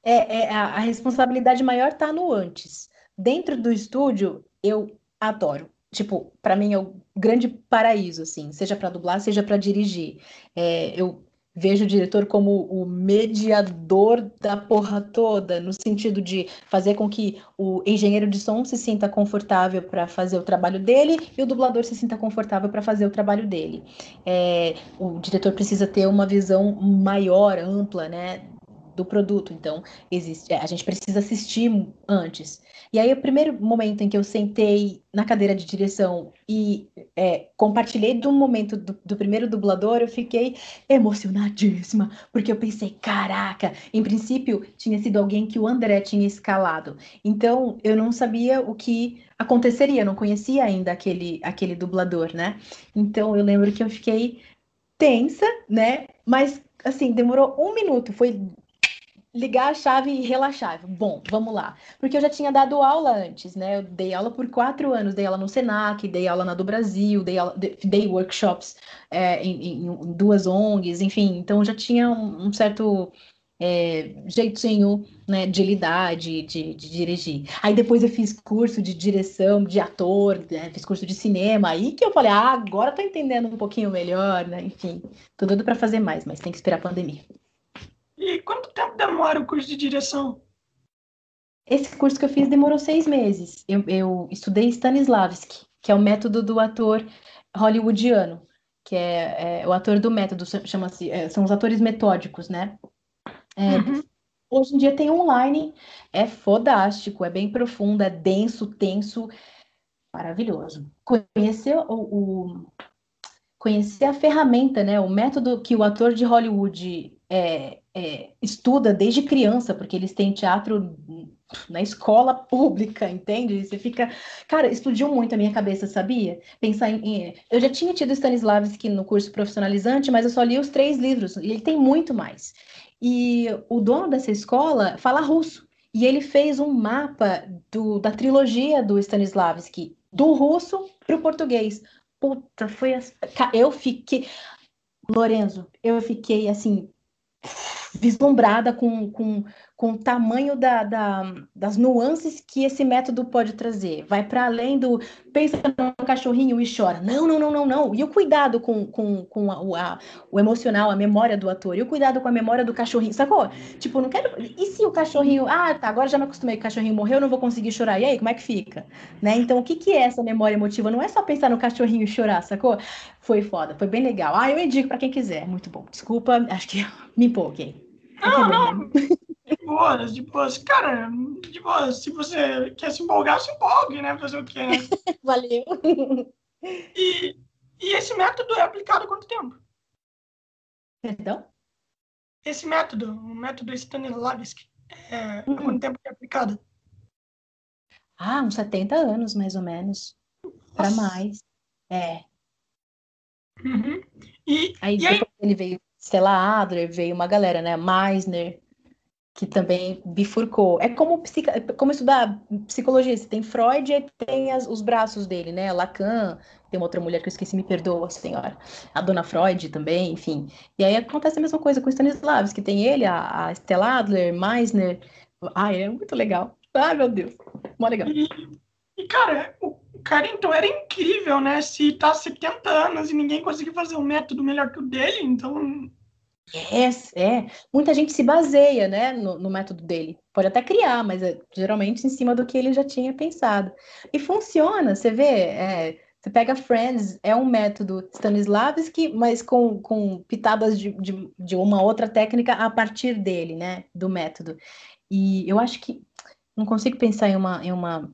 é, é a, a responsabilidade maior tá no antes. Dentro do estúdio, eu adoro tipo, para mim o grande paraíso, assim, seja para dublar, seja para dirigir. É, eu vejo o diretor como o mediador da porra toda, no sentido de fazer com que o engenheiro de som se sinta confortável para fazer o trabalho dele e o dublador se sinta confortável para fazer o trabalho dele. É, o diretor precisa ter uma visão maior, ampla, né? Do produto. Então, existe, a gente precisa assistir antes. E aí, o primeiro momento em que eu sentei na cadeira de direção e é, compartilhei do momento do, do, primeiro dublador, eu fiquei emocionadíssima, porque eu pensei, caraca, em princípio tinha sido alguém que o André tinha escalado. Então, eu não sabia o que aconteceria, não conhecia ainda aquele, aquele dublador, né? Então, eu lembro que eu fiquei tensa, né? Mas assim, demorou um minuto, foi ligar a chave e relaxar. Bom, vamos lá. Porque eu já tinha dado aula antes, né? Eu dei aula por quatro anos, dei aula no Senac, dei aula na do Brasil, dei, aula, dei workshops é, em, em, duas ONGs, enfim. Então já tinha um, certo é, jeitinho né, de lidar, de, de, de, dirigir. Aí depois eu fiz curso de direção, de ator, né, fiz curso de cinema, aí que eu falei, ah, agora tô entendendo um pouquinho melhor, né? Enfim, tô doido para fazer mais, mas tem que esperar a pandemia. E quanto tempo demora o curso de direção? Esse curso que eu fiz demorou seis meses. Eu, eu estudei Stanislavski, que é o método do ator hollywoodiano, que é, é o ator do método, chama-se, é, são os atores metódicos, né? É, uhum. Hoje em dia tem online, é fodástico, é bem profundo, é denso, tenso, maravilhoso. Conhecer o, o, conhecer a ferramenta, né? O método que o ator de Hollywood é, é, estuda desde criança, porque eles têm teatro na escola pública, entende? Você fica. Cara, explodiu muito a minha cabeça, sabia? Pensar em. Eu já tinha tido Stanislavski no curso profissionalizante, mas eu só li os três livros, e ele tem muito mais. E o dono dessa escola fala russo. E ele fez um mapa do, da trilogia do Stanislavski, do russo para o português. Puta, foi assim. Eu fiquei. Lorenzo, eu fiquei assim, vislumbrada com, com, com o tamanho da, da, das nuances que esse método pode trazer. Vai para além do pensa no cachorrinho e chora. Não, não, não, não, não. E o cuidado com, com, com a, a, o emocional, a memória do ator. E o cuidado com a memória do cachorrinho. Sacou? Tipo, não quero. E se o cachorrinho. Ah, tá, agora já me acostumei que o cachorrinho morreu, eu não vou conseguir chorar. E aí, como é que fica? Né? Então, o que, que é essa memória emotiva? Não é só pensar no cachorrinho e chorar, sacou? Foi foda, foi bem legal. Ah, eu indico para quem quiser. Muito bom. Desculpa, acho que (laughs) me empolguei. Não, não. (laughs) Boas, de boas. Cara, de boas. Se você quer se empolgar, se empolgue, né? Fazer o quê, né? (laughs) Valeu. E, e esse método é aplicado há quanto tempo? Perdão? Esse método, o método Stanislavski, é, uhum. há quanto tempo é aplicado? Ah, uns 70 anos, mais ou menos. Para mais. É. Uhum. E, aí, e depois aí... ele veio Stella Adler, veio uma galera, né? Meisner, que também bifurcou. É como, psica, como estudar psicologia. Você tem Freud e tem as, os braços dele, né? Lacan, tem uma outra mulher que eu esqueci, me perdoa, senhora. A dona Freud também, enfim. E aí acontece a mesma coisa com Stanislavski, que tem ele, a, a Stella Adler, Meisner. Ai, é muito legal. Ai, meu Deus. Mó legal. E, e, cara, o cara então era incrível, né? Se tá 70 anos e ninguém conseguiu fazer um método melhor que o dele, então é, é. Muita gente se baseia, né, no, no, método dele. Pode até criar, mas é geralmente em cima do que ele já tinha pensado. E funciona, você vê, é, você pega Friends, é um método Stanislavski, mas com, com pitadas de, de, de, uma outra técnica a partir dele, né, do método. E eu acho que não consigo pensar em uma, em uma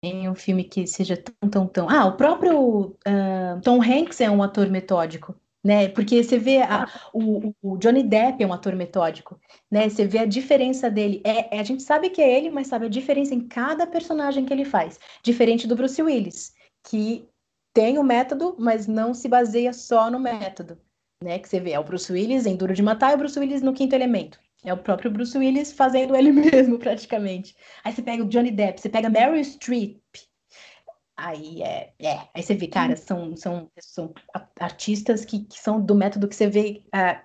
em um filme que seja tão, tão, tão... Ah, o próprio uh, Tom Hanks é um ator metódico né? Porque você vê a, o, o, Johnny Depp é um ator metódico, né? Você vê a diferença dele. É, é, a gente sabe que é ele, mas sabe a diferença em cada personagem que ele faz. Diferente do Bruce Willis, que tem o método, mas não se baseia só no método, né? Que você vê é o Bruce Willis em Duro de Matar e o Bruce Willis no Quinto Elemento. É o próprio Bruce Willis fazendo ele (laughs) mesmo, praticamente. Aí você pega o Johnny Depp, você pega Meryl Streep, Aí é, é, aí você vê, cara, são, são, são artistas que, que são do método que você vê. Uh,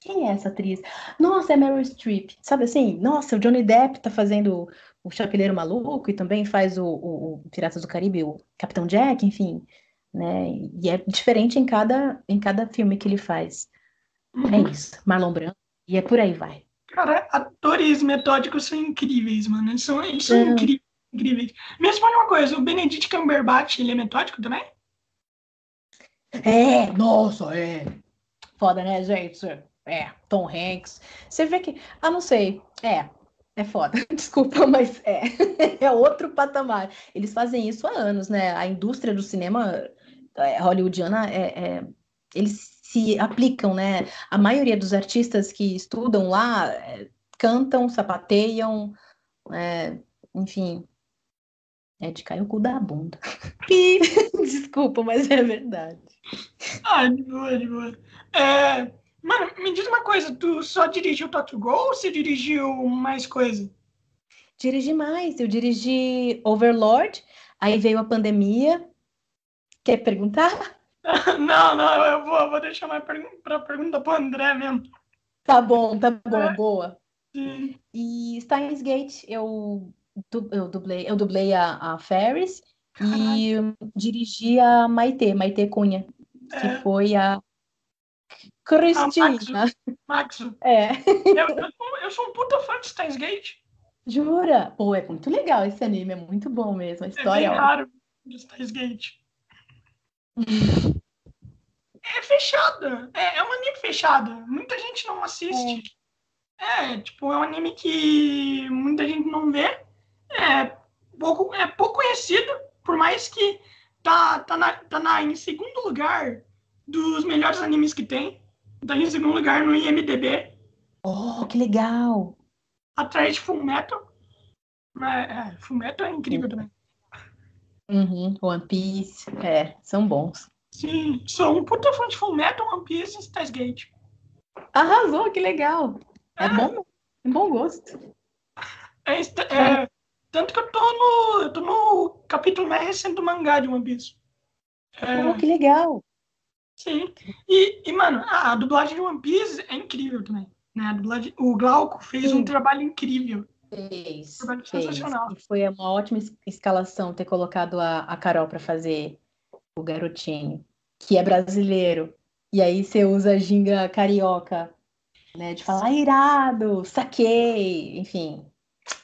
quem é essa atriz? Nossa, é Meryl Streep. Sabe assim? Nossa, o Johnny Depp tá fazendo o Chapeleiro Maluco e também faz o, o, o Piratas do Caribe, o Capitão Jack, enfim. Né? E é diferente em cada, em cada filme que ele faz. É uhum. É isso. Marlon Brando. E é por aí vai. Cara, atores metódicos são incríveis, mano. Eles são, eles são incríveis incríveis. Me responde uma coisa, o Benedict Cumberbatch, ele é metódico também? É, nossa, é. Foda, né, gente? É, Tom Hanks. Você vê que. Ah, não sei. É, é foda. (laughs) Desculpa, mas é. (laughs) é outro patamar. Eles fazem isso há anos, né? A indústria do cinema é, hollywoodiana é, é, eles se aplicam, né? A maioria dos artistas que estudam lá é, cantam, sapateiam, é, enfim, é de cair o cu da bunda. (laughs) (laughs) Desculpa, mas é verdade. Ah, de boa, de boa. É... Mano, me diz uma coisa, tu só dirigiu Tokyo Go ou você dirigiu mais coisa? Dirigi mais, eu dirigi Overlord, aí veio a pandemia. Quer perguntar? (laughs) não, não, eu vou, eu vou deixar mais para pergunta para o André mesmo. Tá bom, tá bom, é. boa. Sim. E Steins Gate, eu, eu dublei, eu dublei a, a Ferris e dirigi a Maite, Maite Cunha, que é. foi a Cristina. Maxo. É. (laughs) Eu, eu, eu, sou um puta fã de Steins Gate. Jura? Pô, é muito legal esse anime, é muito bom mesmo. A história é bem raro de Steins Gate. é fechada. É, é um anime fechada. Muita gente não assiste. É. é. tipo, é um anime que muita gente não vê. É pouco, é pouco conhecido, por mais que tá, tá, na, tá na, em segundo lugar dos melhores animes que tem. Tá em segundo lugar no IMDB. Oh, que legal! Atrás de Full Metal. É, é, Full Metal é incrível também. Uhum, One Piece, é, são bons. Sim, sou um puta fã de Full Metal, One Piece e Steins Gate. Arrasou, que legal. É, é bom, é bom gosto. É, é, tanto que eu tô no, eu tô no capítulo mais recente do mangá de One Piece. É, oh, que legal. Sim. E, e, mano, a, a, dublagem de One Piece é incrível também. Né? A dublagem, o Glauco fez sim. um trabalho incrível. Fez, um trabalho fez. sensacional. E foi uma ótima escalação ter colocado a, a Carol para fazer o garotinho, que é brasileiro. E aí você usa a ginga carioca, né? De falar irado, saquei, enfim.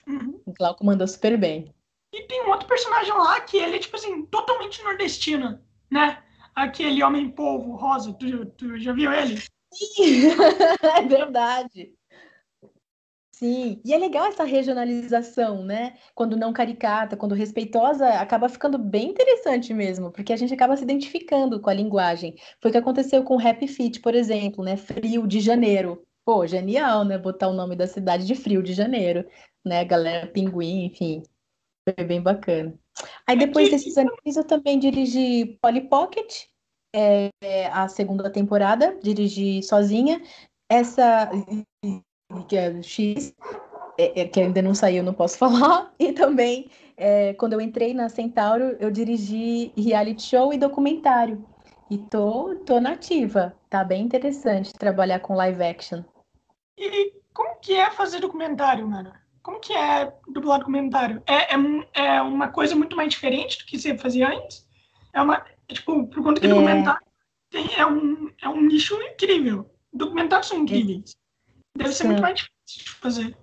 Uhum. O Glauco mandou super bem. E tem um outro personagem lá que ele é, tipo assim, totalmente nordestino, né? Aquele homem polvo rosa, tu, tu já viu ele? (laughs) é verdade. Sim, e é legal essa regionalização, né? Quando não caricata, quando respeitosa, acaba ficando bem interessante mesmo, porque a gente acaba se identificando com a linguagem. Foi o que aconteceu com o Rap Fit, por exemplo, né? Frio de Janeiro. Pô, genial, né? Botar o nome da cidade de Frio de Janeiro, né? Galera Pinguim, enfim. Foi bem bacana. Aí é depois desses animes eu também dirigi Polly Pocket, é, a segunda temporada, dirigi sozinha. Essa que é X, é, é, que ainda não saiu, não posso (laughs) falar. E também, é, quando eu entrei na Centauro, eu dirigi reality show e documentário. E tô, tô nativa. Tá bem interessante trabalhar com live action. E como que é fazer documentário, mano? Como que é dublar documentário? É, é, é uma coisa muito mais diferente do que você fazia antes? É uma, é, tipo, por conta que é... documentário tem, é, um, é um nicho incrível. Documentários são incríveis. Deve ser muito mais difícil de fazer.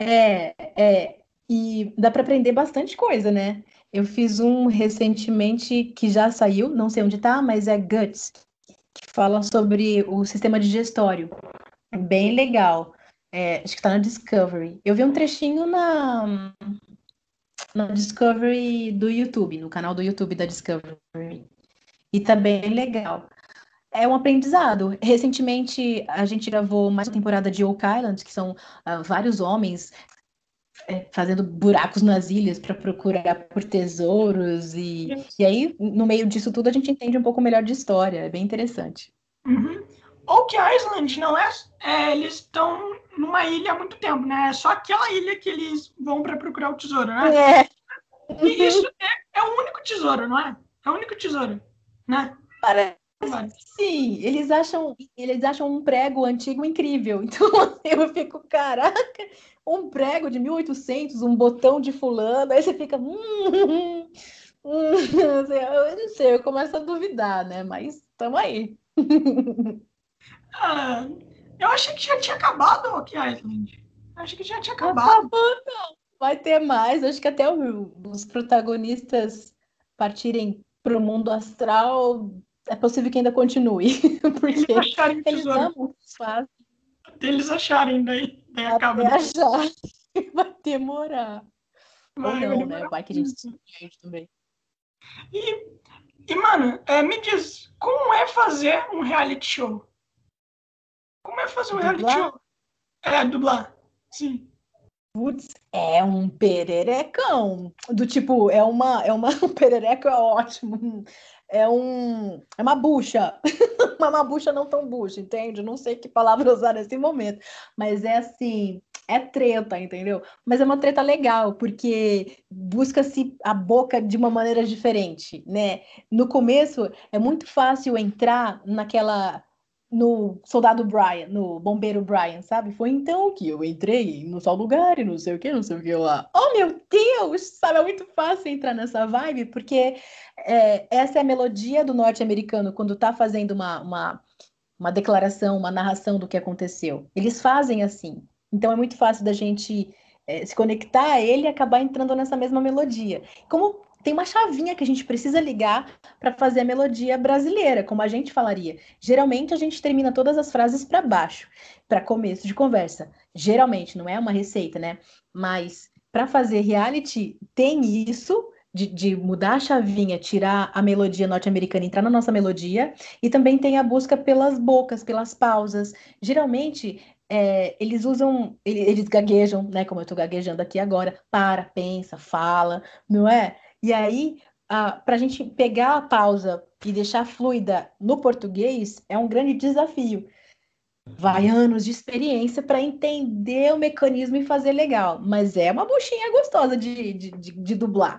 É, é. E dá para aprender bastante coisa, né? Eu fiz um recentemente que já saiu, não sei onde tá, mas é Guts, que fala sobre o sistema digestório. Bem legal. É, acho que tá na Discovery. Eu vi um trechinho na, na Discovery do YouTube, no canal do YouTube da Discovery. E tá bem legal é um aprendizado. Recentemente, a gente gravou mais uma temporada de Oak Island, que são uh, vários homens é, fazendo buracos nas ilhas para procurar por tesouros. E, e aí, no meio disso tudo, a gente entende um pouco melhor de história. É bem interessante. Uhum. Oak Island não é, é eles estão numa ilha há muito tempo, né? É só aquela ilha que eles vão para procurar o tesouro, né? É. E isso é, é o único tesouro, não é? É o único tesouro, né? Parece Sim, eles acham, eles acham um prego antigo incrível. (laughs) Então eu fico, caraca, um prego de 1800, um botão de fulano, aí você fica, hum, hum, hum, eu não sei, eu começo a duvidar, né? Mas estamos aí. (laughs) Ah, eu achei que já tinha acabado o Rock Island. Eu achei que já tinha acabado. Acabou, não. Vai ter mais. Acho que até os protagonistas partirem para o mundo astral é possível que ainda continue. (laughs) Porque eles acharem eles amam fazem. Até eles acharem, daí, daí Até acaba. achar. (laughs) Vai demorar. Vai, Ou não, vai né? Vai que a gente também. E, e mano, é, me diz, como é fazer um reality show? Como é fazer um dublar? reality show? É, dublar. Sim. Putz, é um pererecão. Do tipo, é uma, é uma, (laughs) um perereco é ótimo é um é uma bucha, (laughs) uma bucha não tão bucha, entende? Não sei que palavra usar nesse momento, mas é assim, é treta, entendeu? Mas é uma treta legal, porque busca-se a boca de uma maneira diferente, né? No começo é muito fácil entrar naquela no soldado Brian, no bombeiro Brian, sabe? Foi então que eu entrei no tal lugar e não sei o que, não sei o que lá. Oh, meu Deus! Sabe, é muito fácil entrar nessa vibe, porque é, essa é a melodia do norte-americano quando tá fazendo uma, uma, uma declaração, uma narração do que aconteceu. Eles fazem assim. Então é muito fácil da gente é, se conectar a ele e acabar entrando nessa mesma melodia. Como tem uma chavinha que a gente precisa ligar para fazer a melodia brasileira, como a gente falaria. Geralmente a gente termina todas as frases para baixo, para começo de conversa. Geralmente, não é uma receita, né? Mas para fazer reality, tem isso. De, de, mudar a chavinha, tirar a melodia norte-americana, entrar na nossa melodia, e também tem a busca pelas bocas, pelas pausas. Geralmente, é, eles usam, eles gaguejam, né? Como eu estou gaguejando aqui agora, para, pensa, fala, não é? E aí, para a gente pegar a pausa e deixar fluida no português é um grande desafio. Vai anos de experiência para entender o mecanismo e fazer legal, mas é uma buchinha gostosa de, de, de, de dublar.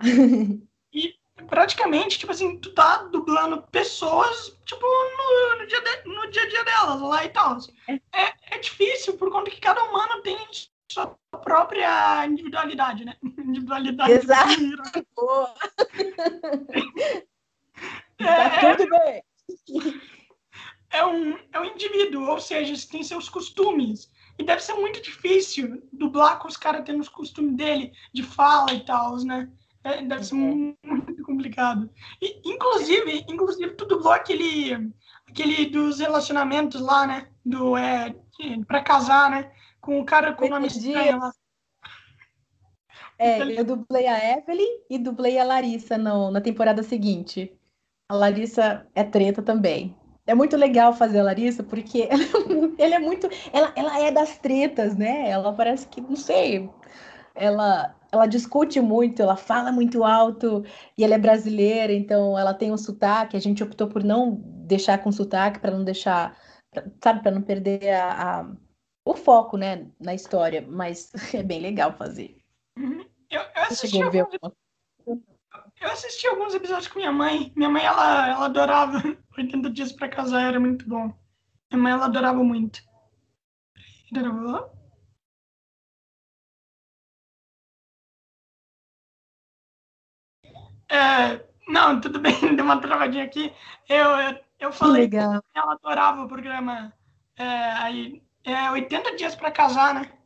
E praticamente, tipo assim, tu tá dublando pessoas, tipo, no, no, dia, de, no dia a dia delas lá e tal. É. é, é difícil por conta que cada humano tem sua própria individualidade, né? (laughs) Individualidade. Exato. (laughs) é, tá tudo bem. (laughs) É um, é um indivíduo, ou seja, tem seus costumes. E deve ser muito difícil dublar com os caras tendo os costumes dele, de fala e tal, né? É, deve ser uhum. muito complicado. E, inclusive, inclusive, tu dublou aquele, aquele dos relacionamentos lá, né? Do, é, pra casar, né? Com o cara com o nome estranho lá. É, eu dublei a Evelyn e dublei a Larissa no, na temporada seguinte. A Larissa é treta também. É muito legal fazer a Larissa, porque (laughs) ela, é muito. Ela, ela é das tretas, né? Ela parece que, não sei. Ela, ela discute muito, ela fala muito alto, e ela é brasileira, então ela tem um sotaque. A gente optou por não deixar com sotaque, para não deixar. Sabe, para não perder a, a o foco, né, na história, mas (laughs) é bem legal fazer. Uhum. Eu, eu, assisti alguns, eu assisti alguns episódios com minha mãe. Minha mãe, ela, ela adorava (laughs) 80 Dias para Casar, era muito bom. Minha mãe, ela adorava muito. Adorava. É, não, tudo bem, (laughs) deu uma travadinha aqui. Eu, eu, eu falei que ela adorava o programa. É, aí é 80 dias para casar, né?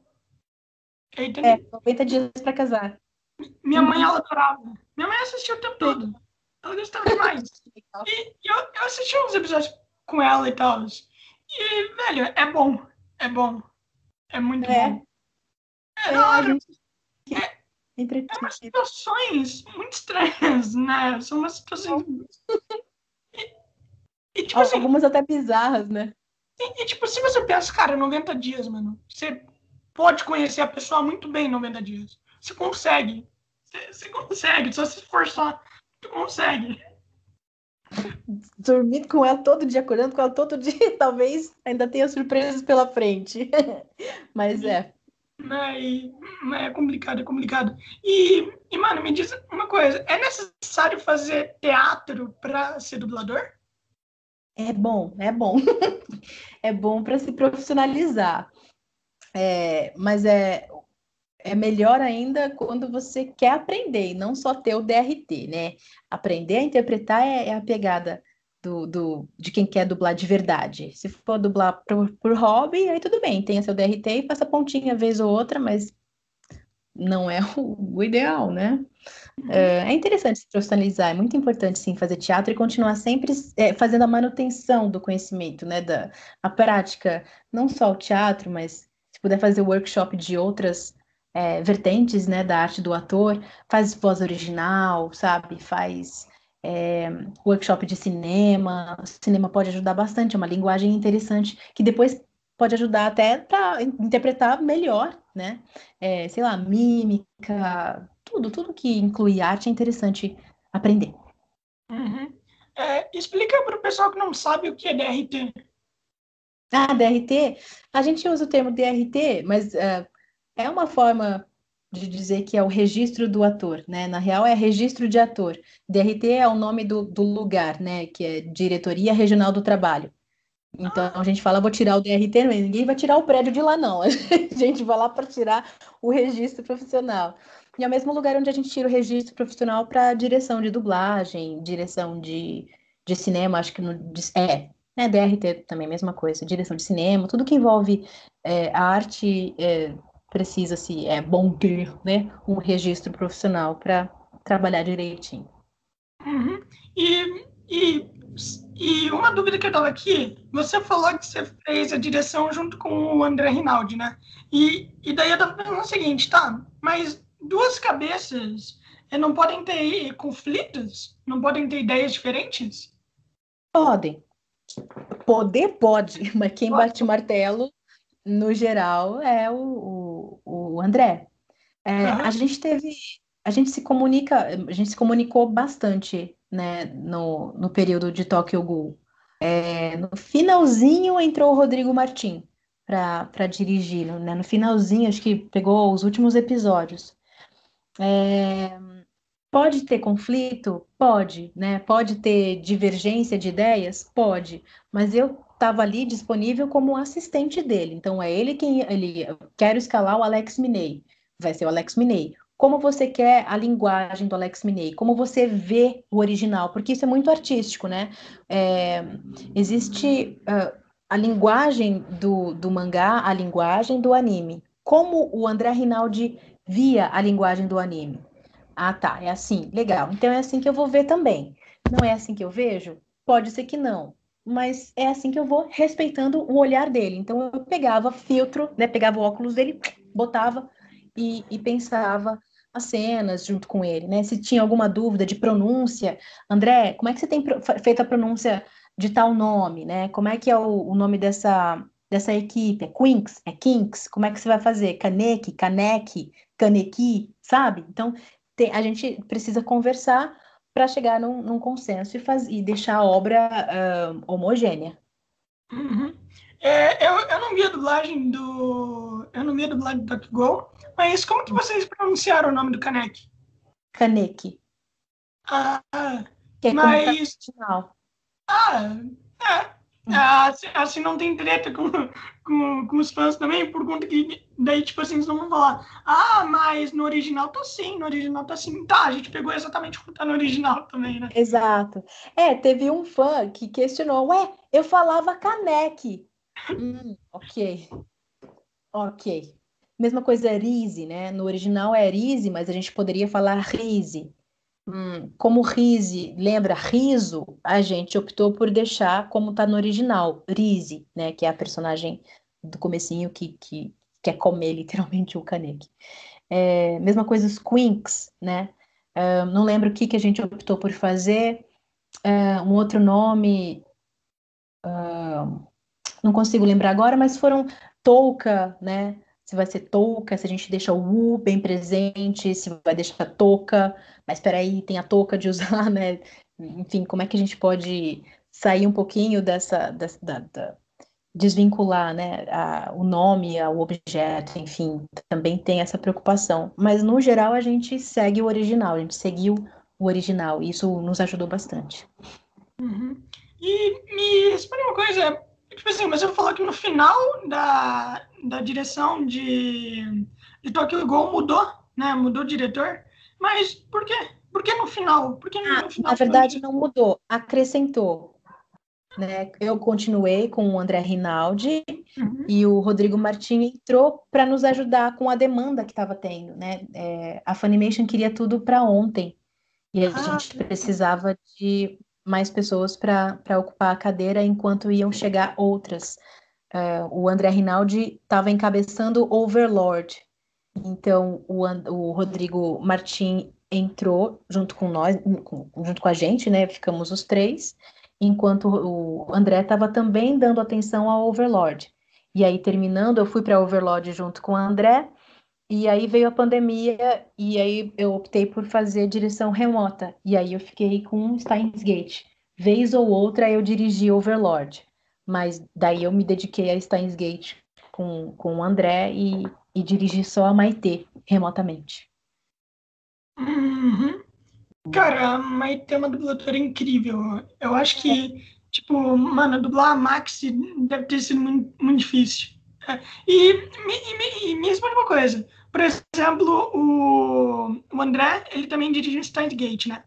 É, 80... é 90 dias para casar. Minha mãe, ela adorava. Minha mãe assistiu o tempo todo. Ela gostava (laughs) demais. e eu, eu assisti uns episódios com ela e tal. E, velho, é bom. É bom. É muito é. bom. É, é da hora. É, é umas situações muito estranhas, né? São umas situações. (laughs) E, e, tipo assim, Algumas até bizarras, né? E, e, tipo, se você pensa, cara, 90 dias, mano, você pode conhecer a pessoa muito bem em 90 dias. Você consegue. Você, você consegue, só se esforçar, você consegue. Dormir com ela todo dia, acordando com ela todo dia, (laughs) talvez ainda tenha surpresas pela frente. (laughs) Mas é. Mas é complicado, é complicado. E, e, mano, me diz uma coisa: é necessário fazer teatro para ser dublador? É bom, é bom. (laughs) é bom para se profissionalizar. É, mas é, é melhor ainda quando você quer aprender e não só ter o DRT, né? Aprender a interpretar é, é a pegada do, do, de quem quer dublar de verdade. Se for dublar por, por hobby, aí tudo bem, tenha seu DRT e faça pontinha vez ou outra, mas não é (laughs) o, ideal, né? É, é interessante se profissionalizar, é muito importante sim fazer teatro e continuar sempre é, fazendo a manutenção do conhecimento, né? Da a prática, não só o teatro, mas se puder fazer workshop de outras é, vertentes, né? Da arte do ator, faz voz original, sabe? Faz é, workshop de cinema. O cinema pode ajudar bastante, é uma linguagem interessante que depois pode ajudar até para interpretar melhor, né? É, sei lá, mímica, tudo, tudo que inclui arte é interessante aprender. Uhum. É, explica para o pessoal que não sabe o que é DRT. Ah, DRT? A gente usa o termo DRT, mas uh, é uma forma de dizer que é o registro do ator, né? Na real é registro de ator. DRT é o nome do, do lugar, né? Que é Diretoria Regional do Trabalho. Então a gente fala, vou tirar o DRT, mas ninguém vai tirar o prédio de lá, não. (laughs) A gente vai lá para tirar o registro profissional. E é o mesmo lugar onde a gente tira o registro profissional para direção de dublagem, direção de, de cinema, acho que no, é, né, DRT também, mesma coisa, direção de cinema, tudo que envolve é, arte é, precisa-se, é bom ter, né, um registro profissional para trabalhar direitinho. Uhum. E, e, e uma dúvida que eu estava aqui, você falou que você fez a direção junto com o André Rinaldi, né? E, e daí eu estava pensando o seguinte, tá, mas duas cabeças eh, não podem ter conflitos? Não podem ter ideias diferentes? Podem. Poder pode, (laughs) mas quem pode. bate martelo, no geral, é o, o, o André. É, uhum. A gente teve, a gente se comunica, a gente se comunicou bastante, né, no, no período de Tokyo Ghoul. É, no finalzinho entrou o Rodrigo Martim para dirigir, né? No finalzinho, acho que pegou os últimos episódios. É, pode ter conflito? Pode, né? Pode ter divergência de ideias? Pode, mas eu estava ali disponível como assistente dele. Então é ele quem ele quero escalar o Alex Minei. Vai ser o Alex Minei. Como você quer a linguagem do Alex Minei? Como você vê o original? Porque isso é muito artístico, né? É, existe uh, a linguagem do, do mangá, a linguagem do anime. Como o André Rinaldi via a linguagem do anime. Ah, tá, é assim, legal. Então é assim que eu vou ver também. Não é assim que eu vejo? Pode ser que não, mas é assim que eu vou respeitando o olhar dele. Então eu pegava filtro, né, pegava o óculos dele, botava e, e pensava as cenas junto com ele, né? Se tinha alguma dúvida de pronúncia, André, como é que você tem feito a pronúncia de tal nome, né? Como é que é o, o nome dessa dessa equipe? É Quinks? É Kinks? Como é que você vai fazer? Kaneki? Kaneki? canequi, sabe? Então, tem, a gente precisa conversar para chegar num, num, consenso e, faz, e deixar a obra uh, homogênea. Uhum. É, eu, eu não vi a dublagem do. Eu não vi a dublagem do Go, mas como que vocês pronunciaram o nome do Kaneki? Kaneki. Ah, que é mas. Ah, é. Ah, assim, assim, não tem treta com, com, com, os fãs também, por conta que daí, tipo assim, eles não vão falar, ah, mas no original tá assim, no original tá assim. Tá, a gente pegou exatamente como tá no original também, né? Exato. É, teve um fã que questionou, ué, eu falava caneque. Hum, ok. Ok. Mesma coisa Rise, né? No original é Rise, mas a gente poderia falar Rise. Hum, como Rise lembra riso, a gente optou por deixar como está no original, Rise, né? Que é a personagem do comecinho que, que quer comer (laughs) literalmente o Kaneki. É, mesma coisa os Quinks, né? É, não lembro o que, que a gente optou por fazer. É, um outro nome, não consigo lembrar agora, mas foram Touca, né? Se vai ser touca, se a gente deixa o U bem presente, se vai deixar touca, mas espera aí, tem a touca de usar, (laughs) né? Enfim, como é que a gente pode sair um pouquinho dessa, dessa da, da, desvincular, né, a, o nome, o objeto, enfim, também tem essa preocupação. Mas no geral a gente segue o original, a gente seguiu o original, e isso nos ajudou bastante. Uhum. E me explica uma coisa, tipo assim, mas eu falou que no final da, da direção de, de Tokyo Ghoul mudou, né, mudou o diretor, mas por quê? Por que no final? Por que ah, no final na verdade, não mudou, acrescentou. Né? Eu continuei com o André Rinaldi uhum. e o Rodrigo Martins entrou para nos ajudar com a demanda que estava tendo. Né? É, a Funimation queria tudo para ontem e a ah, gente precisava de mais pessoas para ocupar a cadeira enquanto iam chegar outras. Uh, o André Rinaldi estava encabeçando Overlord, então, o, o Rodrigo Martim entrou junto com nós, junto com a gente, né? Ficamos os três, enquanto o André estava também dando atenção ao Overlord. E aí, terminando, eu fui para Overlord junto com o André, e aí veio a pandemia, e aí eu optei por fazer direção remota. E aí eu fiquei com Steins Gate. Vez ou outra eu dirigi Overlord, mas daí eu me dediquei a Steins Gate com, com o André e e dirigir só a Maitê remotamente. Uhum. Cara, a Maitê é uma dubladora incrível. Eu acho que Tipo, mano, dublar a Maxi deve ter sido muito, muito difícil. E, e, e me responde uma coisa. Por exemplo, o, o André, ele também dirigiu Steins Gate, né?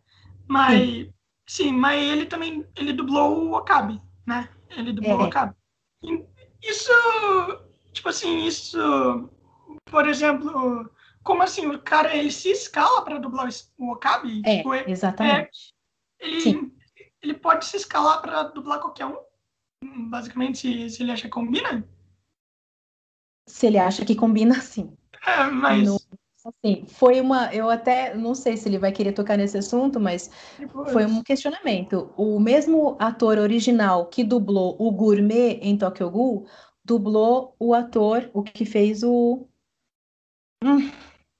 Mas, sim. sim. mas ele também, ele dublou o Okabe, né? Ele dublou é. o Okabe. Isso, tipo assim, isso, por exemplo, como assim, o cara, ele se escala para dublar o Okabe? É, tipo, exatamente. É, ele, sim. ele pode se escalar para dublar qualquer um? Basicamente, se, se ele acha que combina? Se ele acha que combina, (laughs) sim. É, mas... No, assim, foi uma... Eu até não sei se ele vai querer tocar nesse assunto, mas Depois. foi um questionamento. O mesmo ator original que dublou o Gourmet em Tokyo Ghoul, dublou o ator, o que fez o... Hum,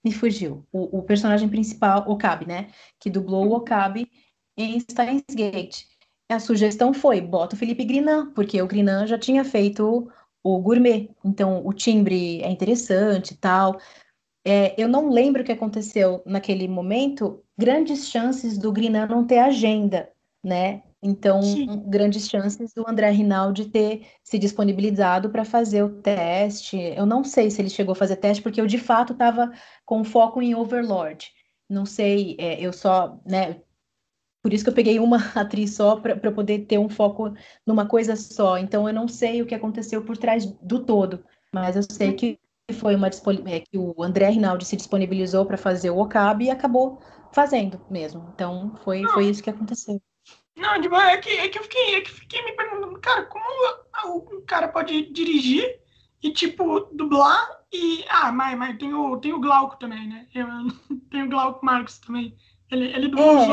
me fugiu. O, o personagem principal, Okabe, né? Que dublou o Okabe em Steins Gate. A sugestão foi, bota o Felipe Grinan, porque o Grinan já tinha feito o gourmet. Então, o timbre é interessante e tal. É, eu não lembro o que aconteceu naquele momento. Grandes chances do Grinan não ter agenda, né? Então, Sim. grandes chances do André Rinaldi ter se disponibilizado para fazer o teste. Eu não sei se ele chegou a fazer teste, porque eu de fato estava com foco em Overlord. Não sei, é, eu só, né, por isso que eu peguei uma (laughs) atriz só para poder ter um foco numa coisa só. Então eu não sei o que aconteceu por trás do todo, mas eu sei que foi uma é, que o André Rinaldi se disponibilizou para fazer o Okabe e acabou fazendo mesmo. Então foi, foi isso que aconteceu. Não, tipo, é que, é que eu fiquei, é que fiquei me perguntando, cara, como o cara pode dirigir e, tipo, dublar e. Ah, mas, mas tem, o, tem o Glauco também, né? Eu, (laughs) tem o Glauco Marcos também. Ele, ele dublou é. o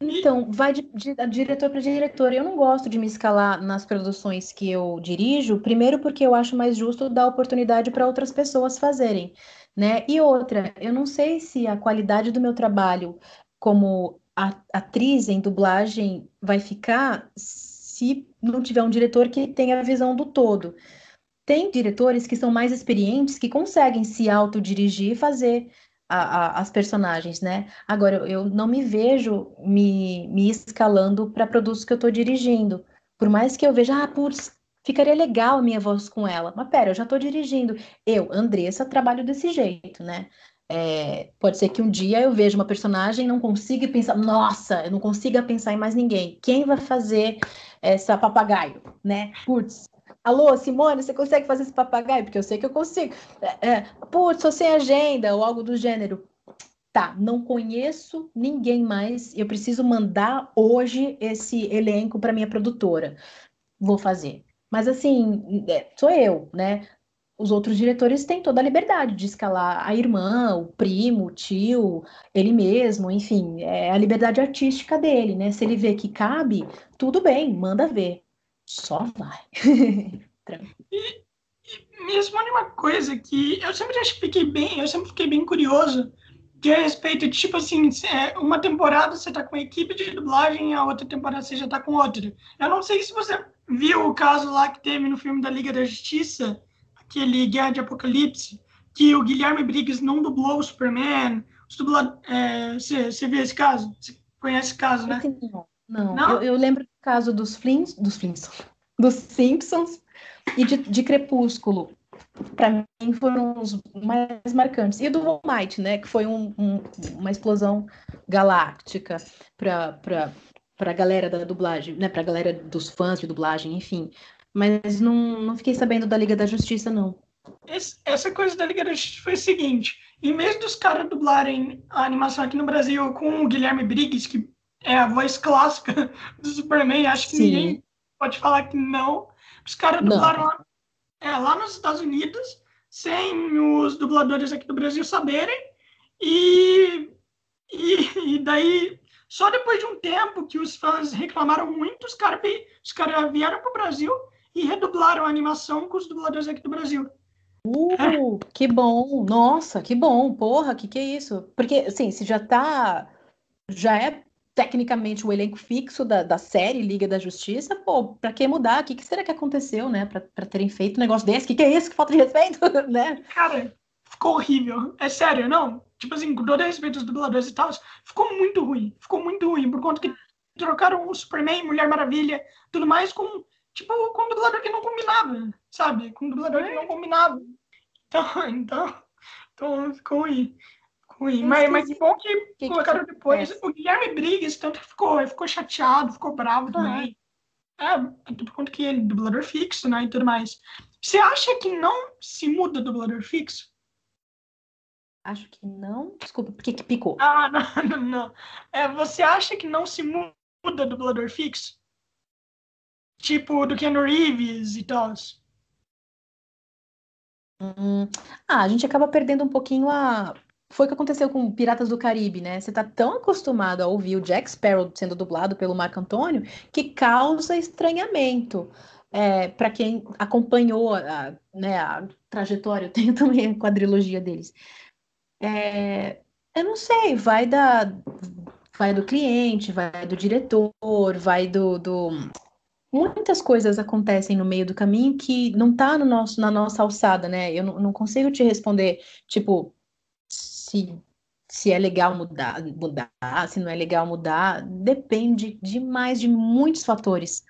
então, vai de, de, de diretor para diretor. Eu não gosto de me escalar nas produções que eu dirijo, primeiro porque eu acho mais justo dar oportunidade para outras pessoas fazerem, né? E outra, eu não sei se a qualidade do meu trabalho como atriz em dublagem vai ficar se não tiver um diretor que tenha a visão do todo. Tem diretores que são mais experientes que conseguem se autodirigir e fazer a, a, as personagens, né? Agora, eu não me vejo me, me escalando para produtos que eu estou dirigindo. Por mais que eu veja, ah, putz, ficaria legal a minha voz com ela. Mas pera, eu já estou dirigindo. Eu, Andressa, trabalho desse jeito, né? É, pode ser que um dia eu veja uma personagem e não consiga pensar, nossa, eu não consiga pensar em mais ninguém. Quem vai fazer essa papagaio, né? Putz, Alô, Simone, você consegue fazer esse papagaio? Porque eu sei que eu consigo. É, é, Putz, sou sem agenda ou algo do gênero. Tá, não conheço ninguém mais. Eu preciso mandar hoje esse elenco para minha produtora. Vou fazer. Mas assim, é, sou eu, né? Os outros diretores têm toda a liberdade de escalar a irmã, o primo, o tio, ele mesmo, enfim, é a liberdade artística dele, né? Se ele vê que cabe, tudo bem, manda ver. Só vai. (laughs) e, e me responde uma coisa que eu sempre fiquei bem, eu sempre fiquei bem curioso de respeito de tipo assim, é, uma temporada você tá com uma equipe de dublagem, a outra temporada você já tá com outra. Eu não sei se você viu o caso lá que teve no filme da Liga da Justiça, aquele Guerra de Apocalipse, que o Guilherme Briggs não dublou o Superman. Dubla, é, você, você viu esse caso? Você conhece esse caso, né? Não, não. não? Eu, eu lembro caso dos Flins, dos Flintstones, dos Simpsons e de, de Crepúsculo. Para mim foram os mais marcantes. E do All Might, né? Que foi um, um, uma explosão galáctica para para a galera da dublagem, né? Para a galera dos fãs de dublagem, enfim. Mas não, não fiquei sabendo da Liga da Justiça, não. Esse, essa coisa da Liga da Justiça foi o seguinte: em vez dos caras dublarem a animação aqui no Brasil com o Guilherme Briggs, que é a voz clássica (laughs) do Superman. Acho que Sim. ninguém pode falar que não. Os caras dublaram lá, é, lá nos Estados Unidos, sem os dubladores aqui do Brasil saberem. E, e, e daí, só depois de um tempo que os fãs reclamaram muito, os caras os cara vieram para o Brasil e redublaram a animação com os dubladores aqui do Brasil. Uh, é. que bom! Nossa, que bom! Porra, que que é isso? Porque, assim, se já tá. Já é tecnicamente o elenco fixo da, da série Liga da Justiça, pô, pra que mudar? O que, que será que aconteceu, né? Pra, pra terem feito um negócio desse? O que, que é isso? Que falta de respeito, (laughs) né? Cara, ficou horrível. É sério, não? Tipo assim, com todo respeito aos dubladores e tal, ficou muito ruim. Ficou muito ruim, por conta que trocaram o Superman, Mulher Maravilha, tudo mais com, tipo, com um dublador que não combinava, sabe? Com um dublador que não combinava. Então, (laughs) então, então ficou ruim. Ruim. Mas, mas que bom que, que colocaram que depois. O Guilherme Briggs, tanto que ficou, ficou chateado, ficou bravo também. É, por conta que ele é dublador fixo, né, e tudo mais. Você acha que não se muda dublador fixo? Acho que não. Desculpa, por que que picou? Ah, (laughs) não, não, não. É, você acha que não se muda dublador fixo? Tipo, do Ken Reeves e tal. Hum, ah, a gente acaba perdendo um pouquinho a. Foi o que aconteceu com Piratas do Caribe, né? Você tá tão acostumado a ouvir o Jack Sparrow sendo dublado pelo Marco Antônio que causa estranhamento. É, para quem acompanhou a, né, a trajetória, (laughs) eu tenho também a quadrilogia deles. É, eu não sei, vai da, vai do cliente, vai do diretor, vai do, do muitas coisas acontecem no meio do caminho que não está no nosso, na nossa alçada, né? Eu não, não, consigo te responder, tipo, se, se é legal mudar, mudar, se não é legal mudar, depende demais de muitos fatores.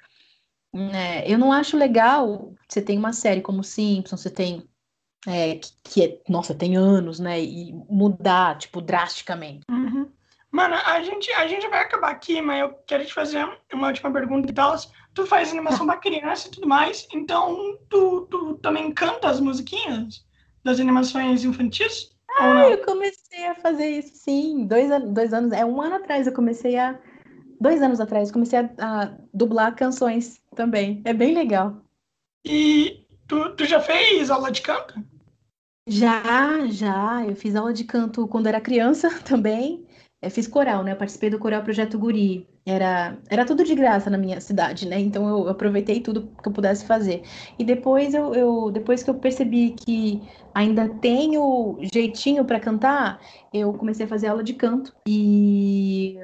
É, eu não acho legal, você tem uma série como Simpsons, você tem é, que, que, é, nossa, tem anos, né? E mudar, tipo, drasticamente. Uhum. Mano, a gente, a gente vai acabar aqui, mas eu quero te fazer uma última pergunta e tal tu faz animação pra criança e tudo mais, então tu, tu também canta as musiquinhas das animações infantis? Ah, eu comecei a fazer isso, sim. Dois, dois anos, é um ano atrás eu comecei a. Dois anos atrás, eu comecei a, a dublar canções também. É bem legal. E tu, tu já fez aula de canto? Já, já. Eu fiz aula de canto quando era criança (laughs) também. Eu fiz coral, né? Eu participei do coral Projeto Guri. Era, era tudo de graça na minha cidade, né? Então eu aproveitei tudo que eu pudesse fazer. E depois eu, eu depois que eu percebi que ainda tenho jeitinho para cantar, eu comecei a fazer aula de canto e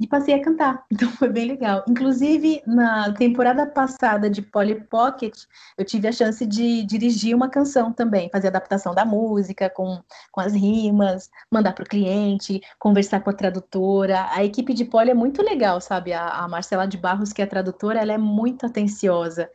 e passei a cantar. (laughs) Então foi bem legal. Inclusive, na temporada passada de Polly Pocket, eu tive a chance de dirigir uma canção também, fazer adaptação da música com, com as rimas, mandar para o cliente, conversar com a tradutora. A equipe de Polly é muito legal, sabe? A, a Marcela de Barros, que é a tradutora, ela é muito atenciosa.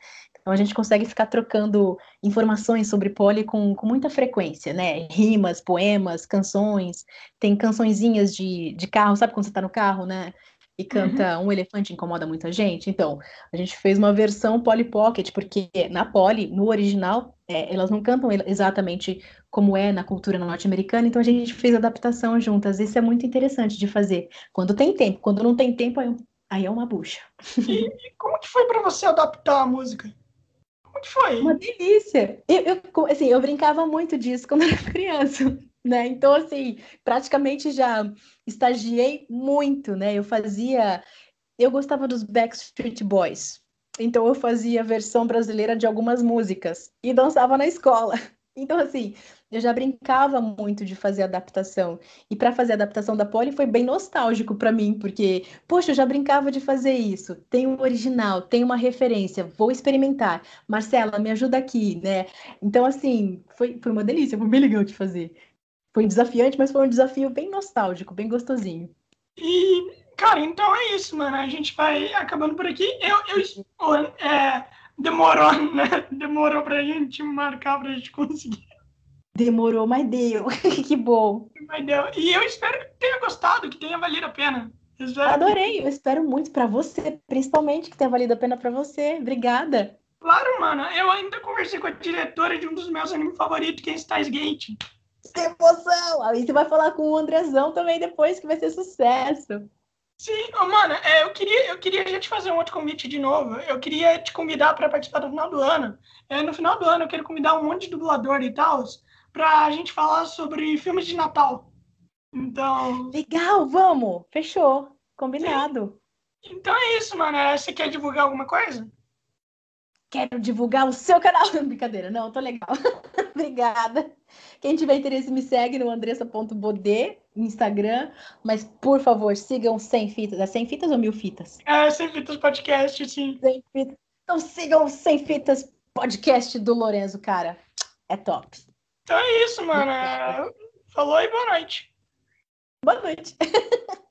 Então a gente consegue ficar trocando informações sobre Polly com, com muita frequência, né? Rimas, poemas, canções. Tem cançõezinhas de, de carro, sabe quando você está no carro, né? E canta uhum. Um Elefante Incomoda Muita Gente. Então, a gente fez uma versão Polly Pocket, porque na Polly, no original, é, elas não cantam exatamente como é na cultura norte-americana, então a gente fez adaptação juntas. Isso é muito interessante de fazer. Quando tem tempo. Quando não tem tempo, aí, aí é uma bucha. E, e como que foi para você adaptar a música? Que foi? Uma delícia. Eu, eu, assim, eu brincava muito disso quando (laughs) era criança, né? Então, assim, praticamente já estagiei muito, né? Eu fazia... Eu gostava dos Backstreet Boys. Então, eu fazia a versão brasileira de algumas músicas e dançava na escola. (laughs) Então, assim, eu já brincava muito de fazer adaptação. E para fazer a adaptação da Polly foi bem nostálgico para mim, porque, poxa, eu já brincava de fazer isso. Tem um original, tem uma referência, vou experimentar. Marcela, me ajuda aqui, né? Então, assim, foi, foi uma delícia, foi bem legal de fazer. Foi desafiante, mas foi um desafio bem nostálgico, bem gostosinho. E, cara, então é isso, mano. A gente vai acabando por aqui. Eu, eu é, demorou, né? Demorou pra gente marcar pra gente conseguir. Demorou, mas deu. (laughs) que bom. Mas deu. E eu espero que tenha gostado, que tenha valido a pena. Eu Adorei, eu espero muito para você, principalmente que tenha valido a pena para você. Obrigada. Claro, mano. Eu ainda conversei com a diretora de um dos meus animes favoritos, que é Stars Gate. Que emoção! Aí você vai falar com o Andrezão também depois, que vai ser sucesso. Sim, oh, mano, é, eu, queria, eu queria já te fazer um outro convite de novo. Eu queria te convidar para participar do final do ano. É, no final do ano eu quero convidar um monte de dublador e tal para a gente falar sobre filmes de Natal. Então. Legal, vamos! Fechou. Combinado. Sim. Então é isso, mano. É, você quer divulgar alguma coisa? Quero divulgar o seu canal. (laughs) Brincadeira, não, tô legal. (laughs) Obrigada. Quem tiver interesse, me segue no andressa.bodê Instagram. Mas, por favor, sigam Sem Fitas. É Sem Fitas ou Mil Fitas? É, Sem Fitas Podcast, sim. Sem Fitas. Então sigam Sem Fitas Podcast do Lorenzo, cara. É top. Então é isso, mano. É... Falou e boa noite. Boa noite. (laughs)